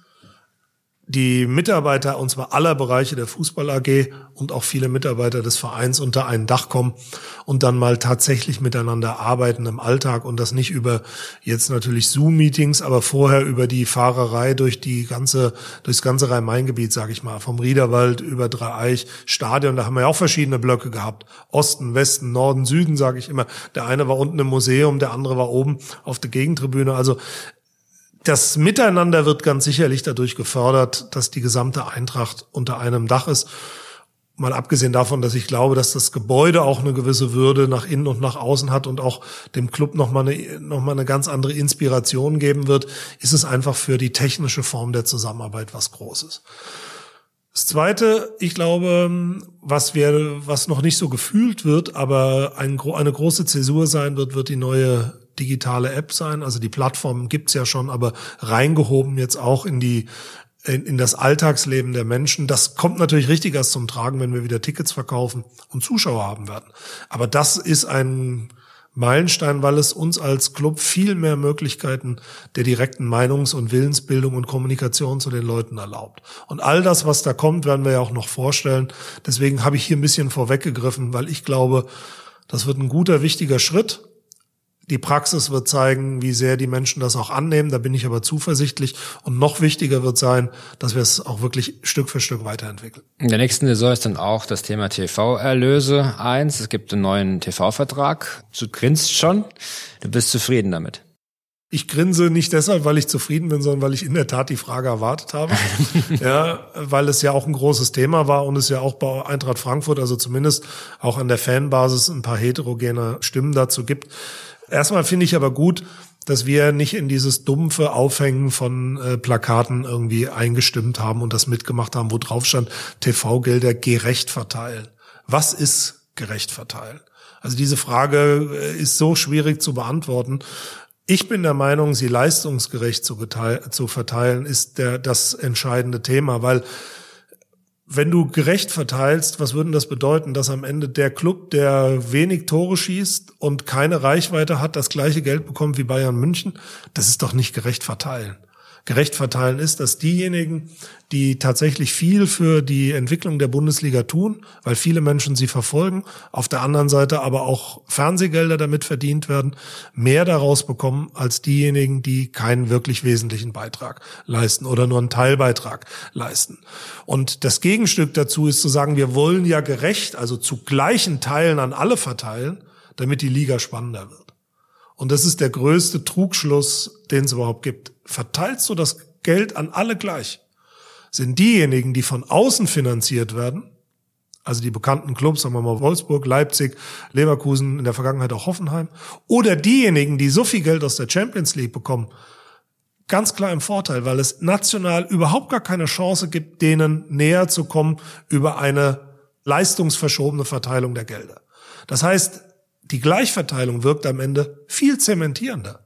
die Mitarbeiter, und zwar aller Bereiche der Fußball AG und auch viele Mitarbeiter des Vereins unter ein Dach kommen und dann mal tatsächlich miteinander arbeiten im Alltag und das nicht über jetzt natürlich Zoom-Meetings, aber vorher über die Fahrerei durch die ganze, durchs ganze Rhein-Main-Gebiet, sage ich mal, vom Riederwald über Dreieich, Stadion, da haben wir ja auch verschiedene Blöcke gehabt. Osten, Westen, Norden, Süden, sage ich immer. Der eine war unten im Museum, der andere war oben auf der Gegentribüne. Also das Miteinander wird ganz sicherlich dadurch gefördert, dass die gesamte Eintracht unter einem Dach ist. Mal abgesehen davon, dass ich glaube, dass das Gebäude auch eine gewisse Würde nach innen und nach außen hat und auch dem Club nochmal eine, noch eine ganz andere Inspiration geben wird, ist es einfach für die technische Form der Zusammenarbeit was Großes. Das zweite, ich glaube, was wir, was noch nicht so gefühlt wird, aber ein, eine große Zäsur sein wird, wird die neue digitale App sein. Also die Plattform gibt's ja schon, aber reingehoben jetzt auch in die in das Alltagsleben der Menschen. Das kommt natürlich richtig erst zum Tragen, wenn wir wieder Tickets verkaufen und Zuschauer haben werden. Aber das ist ein Meilenstein, weil es uns als Club viel mehr Möglichkeiten der direkten Meinungs- und Willensbildung und Kommunikation zu den Leuten erlaubt. Und all das, was da kommt, werden wir ja auch noch vorstellen. Deswegen habe ich hier ein bisschen vorweggegriffen, weil ich glaube, das wird ein guter, wichtiger Schritt. Die Praxis wird zeigen, wie sehr die Menschen das auch annehmen. Da bin ich aber zuversichtlich. Und noch wichtiger wird sein, dass wir es auch wirklich Stück für Stück weiterentwickeln. In der nächsten Saison ist dann auch das Thema TV-Erlöse eins. Es gibt einen neuen TV-Vertrag. Du grinst schon. Du bist zufrieden damit. Ich grinse nicht deshalb, weil ich zufrieden bin, sondern weil ich in der Tat die Frage erwartet habe. [LAUGHS] ja, weil es ja auch ein großes Thema war und es ja auch bei Eintracht Frankfurt, also zumindest auch an der Fanbasis ein paar heterogene Stimmen dazu gibt. Erstmal finde ich aber gut, dass wir nicht in dieses dumpfe Aufhängen von äh, Plakaten irgendwie eingestimmt haben und das mitgemacht haben, wo drauf stand, TV-Gelder gerecht verteilen. Was ist gerecht verteilen? Also diese Frage äh, ist so schwierig zu beantworten. Ich bin der Meinung, sie leistungsgerecht zu, zu verteilen, ist der, das entscheidende Thema, weil wenn du gerecht verteilst, was würde das bedeuten, dass am Ende der Club, der wenig Tore schießt und keine Reichweite hat, das gleiche Geld bekommt wie Bayern München? Das ist doch nicht gerecht verteilen gerecht verteilen ist, dass diejenigen, die tatsächlich viel für die Entwicklung der Bundesliga tun, weil viele Menschen sie verfolgen, auf der anderen Seite aber auch Fernsehgelder damit verdient werden, mehr daraus bekommen als diejenigen, die keinen wirklich wesentlichen Beitrag leisten oder nur einen Teilbeitrag leisten. Und das Gegenstück dazu ist zu sagen, wir wollen ja gerecht, also zu gleichen Teilen an alle verteilen, damit die Liga spannender wird. Und das ist der größte Trugschluss, den es überhaupt gibt. Verteilst du das Geld an alle gleich? Sind diejenigen, die von außen finanziert werden, also die bekannten Clubs, sagen wir mal Wolfsburg, Leipzig, Leverkusen, in der Vergangenheit auch Hoffenheim, oder diejenigen, die so viel Geld aus der Champions League bekommen, ganz klar im Vorteil, weil es national überhaupt gar keine Chance gibt, denen näher zu kommen über eine leistungsverschobene Verteilung der Gelder. Das heißt, die Gleichverteilung wirkt am Ende viel zementierender,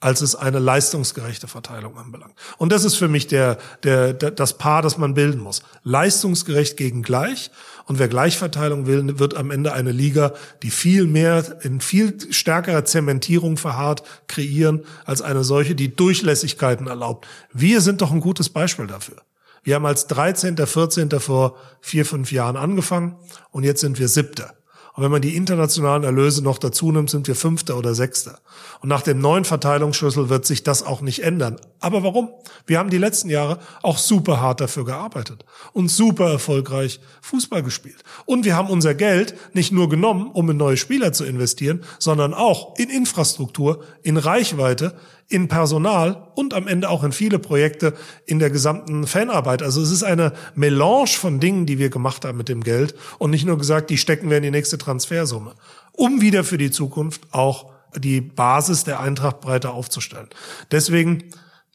als es eine leistungsgerechte Verteilung anbelangt. Und das ist für mich der, der, der, das Paar, das man bilden muss. Leistungsgerecht gegen gleich. Und wer Gleichverteilung will, wird am Ende eine Liga, die viel mehr in viel stärkerer Zementierung verharrt, kreieren, als eine solche, die Durchlässigkeiten erlaubt. Wir sind doch ein gutes Beispiel dafür. Wir haben als 13., 14. vor vier, fünf Jahren angefangen und jetzt sind wir Siebter. Und wenn man die internationalen Erlöse noch dazu nimmt, sind wir Fünfter oder Sechster. Und nach dem neuen Verteilungsschlüssel wird sich das auch nicht ändern. Aber warum? Wir haben die letzten Jahre auch super hart dafür gearbeitet und super erfolgreich Fußball gespielt. Und wir haben unser Geld nicht nur genommen, um in neue Spieler zu investieren, sondern auch in Infrastruktur, in Reichweite, in Personal und am Ende auch in viele Projekte in der gesamten Fanarbeit. Also es ist eine Melange von Dingen, die wir gemacht haben mit dem Geld und nicht nur gesagt, die stecken wir in die nächste Transfersumme, um wieder für die Zukunft auch die Basis der Eintracht breiter aufzustellen. Deswegen,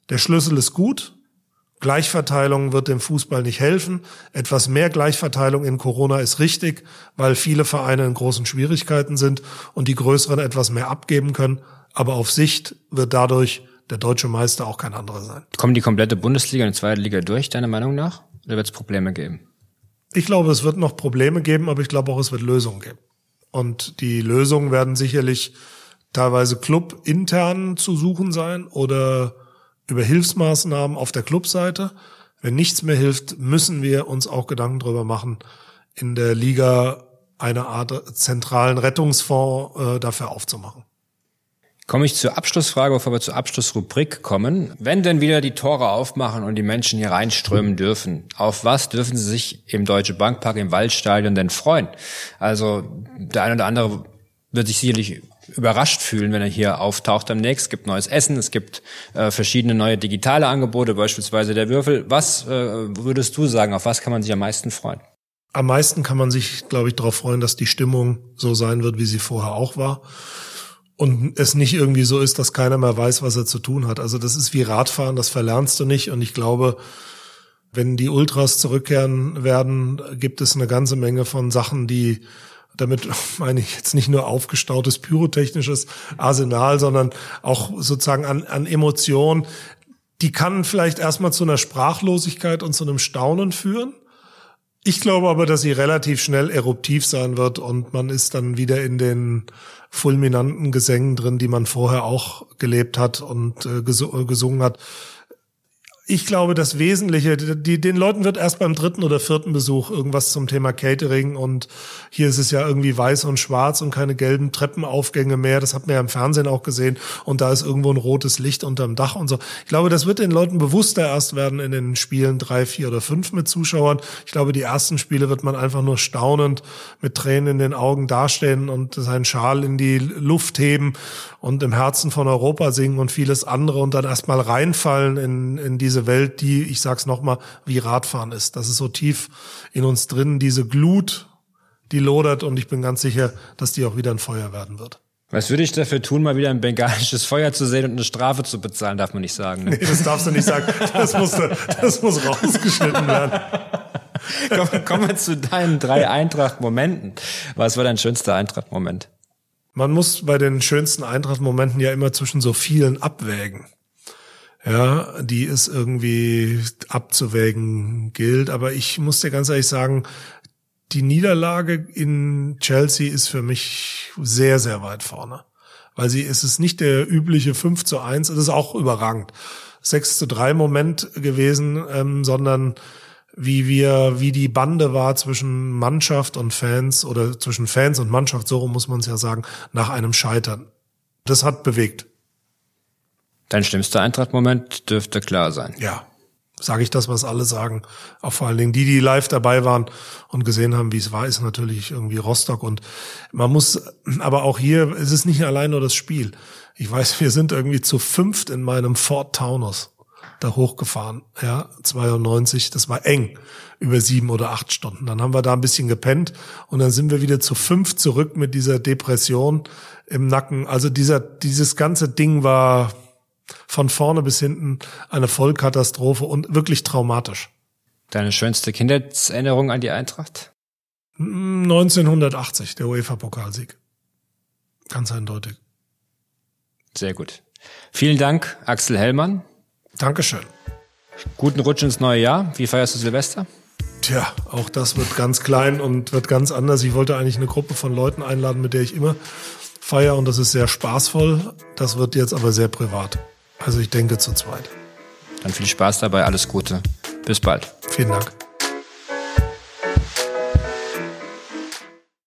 der Schlüssel ist gut. Gleichverteilung wird dem Fußball nicht helfen. Etwas mehr Gleichverteilung in Corona ist richtig, weil viele Vereine in großen Schwierigkeiten sind und die größeren etwas mehr abgeben können aber auf Sicht wird dadurch der deutsche Meister auch kein anderer sein. Kommen die komplette Bundesliga und die zweite Liga durch, deiner Meinung nach? Oder wird es Probleme geben? Ich glaube, es wird noch Probleme geben, aber ich glaube auch, es wird Lösungen geben. Und die Lösungen werden sicherlich teilweise clubintern zu suchen sein oder über Hilfsmaßnahmen auf der Clubseite. Wenn nichts mehr hilft, müssen wir uns auch Gedanken darüber machen, in der Liga eine Art zentralen Rettungsfonds äh, dafür aufzumachen. Komme ich zur Abschlussfrage, bevor wir zur Abschlussrubrik kommen. Wenn denn wieder die Tore aufmachen und die Menschen hier reinströmen dürfen, auf was dürfen sie sich im Deutsche Bankpark im Waldstadion denn freuen? Also der eine oder andere wird sich sicherlich überrascht fühlen, wenn er hier auftaucht demnächst. Es gibt neues Essen, es gibt äh, verschiedene neue digitale Angebote, beispielsweise der Würfel. Was äh, würdest du sagen, auf was kann man sich am meisten freuen? Am meisten kann man sich, glaube ich, darauf freuen, dass die Stimmung so sein wird, wie sie vorher auch war. Und es nicht irgendwie so ist, dass keiner mehr weiß, was er zu tun hat. Also das ist wie Radfahren, das verlernst du nicht. Und ich glaube, wenn die Ultras zurückkehren werden, gibt es eine ganze Menge von Sachen, die damit [LAUGHS] meine ich jetzt nicht nur aufgestautes pyrotechnisches Arsenal, sondern auch sozusagen an, an Emotionen. Die kann vielleicht erstmal zu einer Sprachlosigkeit und zu einem Staunen führen. Ich glaube aber, dass sie relativ schnell eruptiv sein wird und man ist dann wieder in den fulminanten Gesängen drin, die man vorher auch gelebt hat und äh, gesungen hat ich glaube, das Wesentliche, die, den Leuten wird erst beim dritten oder vierten Besuch irgendwas zum Thema Catering und hier ist es ja irgendwie weiß und schwarz und keine gelben Treppenaufgänge mehr. Das hat man ja im Fernsehen auch gesehen und da ist irgendwo ein rotes Licht unterm Dach und so. Ich glaube, das wird den Leuten bewusster erst werden in den Spielen drei, vier oder fünf mit Zuschauern. Ich glaube, die ersten Spiele wird man einfach nur staunend mit Tränen in den Augen dastehen und seinen Schal in die Luft heben und im Herzen von Europa singen und vieles andere und dann erstmal reinfallen in, in diese diese Welt, die, ich sag's nochmal, wie Radfahren ist. Das ist so tief in uns drin, diese Glut, die lodert und ich bin ganz sicher, dass die auch wieder ein Feuer werden wird. Was würde ich dafür tun, mal wieder ein bengalisches Feuer zu sehen und eine Strafe zu bezahlen, darf man nicht sagen. Ne? Nee, das darfst du nicht sagen. Das muss, das muss rausgeschnitten werden. Kommen, kommen wir zu deinen drei Eintracht-Momenten. Was war dein schönster Eintracht-Moment? Man muss bei den schönsten Eintracht-Momenten ja immer zwischen so vielen abwägen ja, die es irgendwie abzuwägen gilt. Aber ich muss dir ganz ehrlich sagen, die Niederlage in Chelsea ist für mich sehr, sehr weit vorne. Weil sie, es ist nicht der übliche 5 zu 1, es ist auch überragend. 6 zu 3 Moment gewesen, ähm, sondern wie wir, wie die Bande war zwischen Mannschaft und Fans oder zwischen Fans und Mannschaft, so muss man es ja sagen, nach einem Scheitern. Das hat bewegt. Dein schlimmster Eintracht-Moment dürfte klar sein. Ja, sage ich das, was alle sagen. Auch vor allen Dingen die, die live dabei waren und gesehen haben, wie es war, ist natürlich irgendwie Rostock. Und man muss, aber auch hier, es ist nicht allein nur das Spiel. Ich weiß, wir sind irgendwie zu fünft in meinem Ford Taunus da hochgefahren, ja, 92, das war eng, über sieben oder acht Stunden. Dann haben wir da ein bisschen gepennt und dann sind wir wieder zu fünf zurück mit dieser Depression im Nacken. Also dieser, dieses ganze Ding war, von vorne bis hinten eine Vollkatastrophe und wirklich traumatisch. Deine schönste Kindheitserinnerung an die Eintracht? 1980, der UEFA-Pokalsieg. Ganz eindeutig. Sehr gut. Vielen Dank, Axel Hellmann. Dankeschön. Guten Rutsch ins neue Jahr. Wie feierst du Silvester? Tja, auch das wird ganz klein und wird ganz anders. Ich wollte eigentlich eine Gruppe von Leuten einladen, mit der ich immer feiere und das ist sehr spaßvoll. Das wird jetzt aber sehr privat. Also ich denke zu zweit. Dann viel Spaß dabei, alles Gute. Bis bald. Vielen Dank.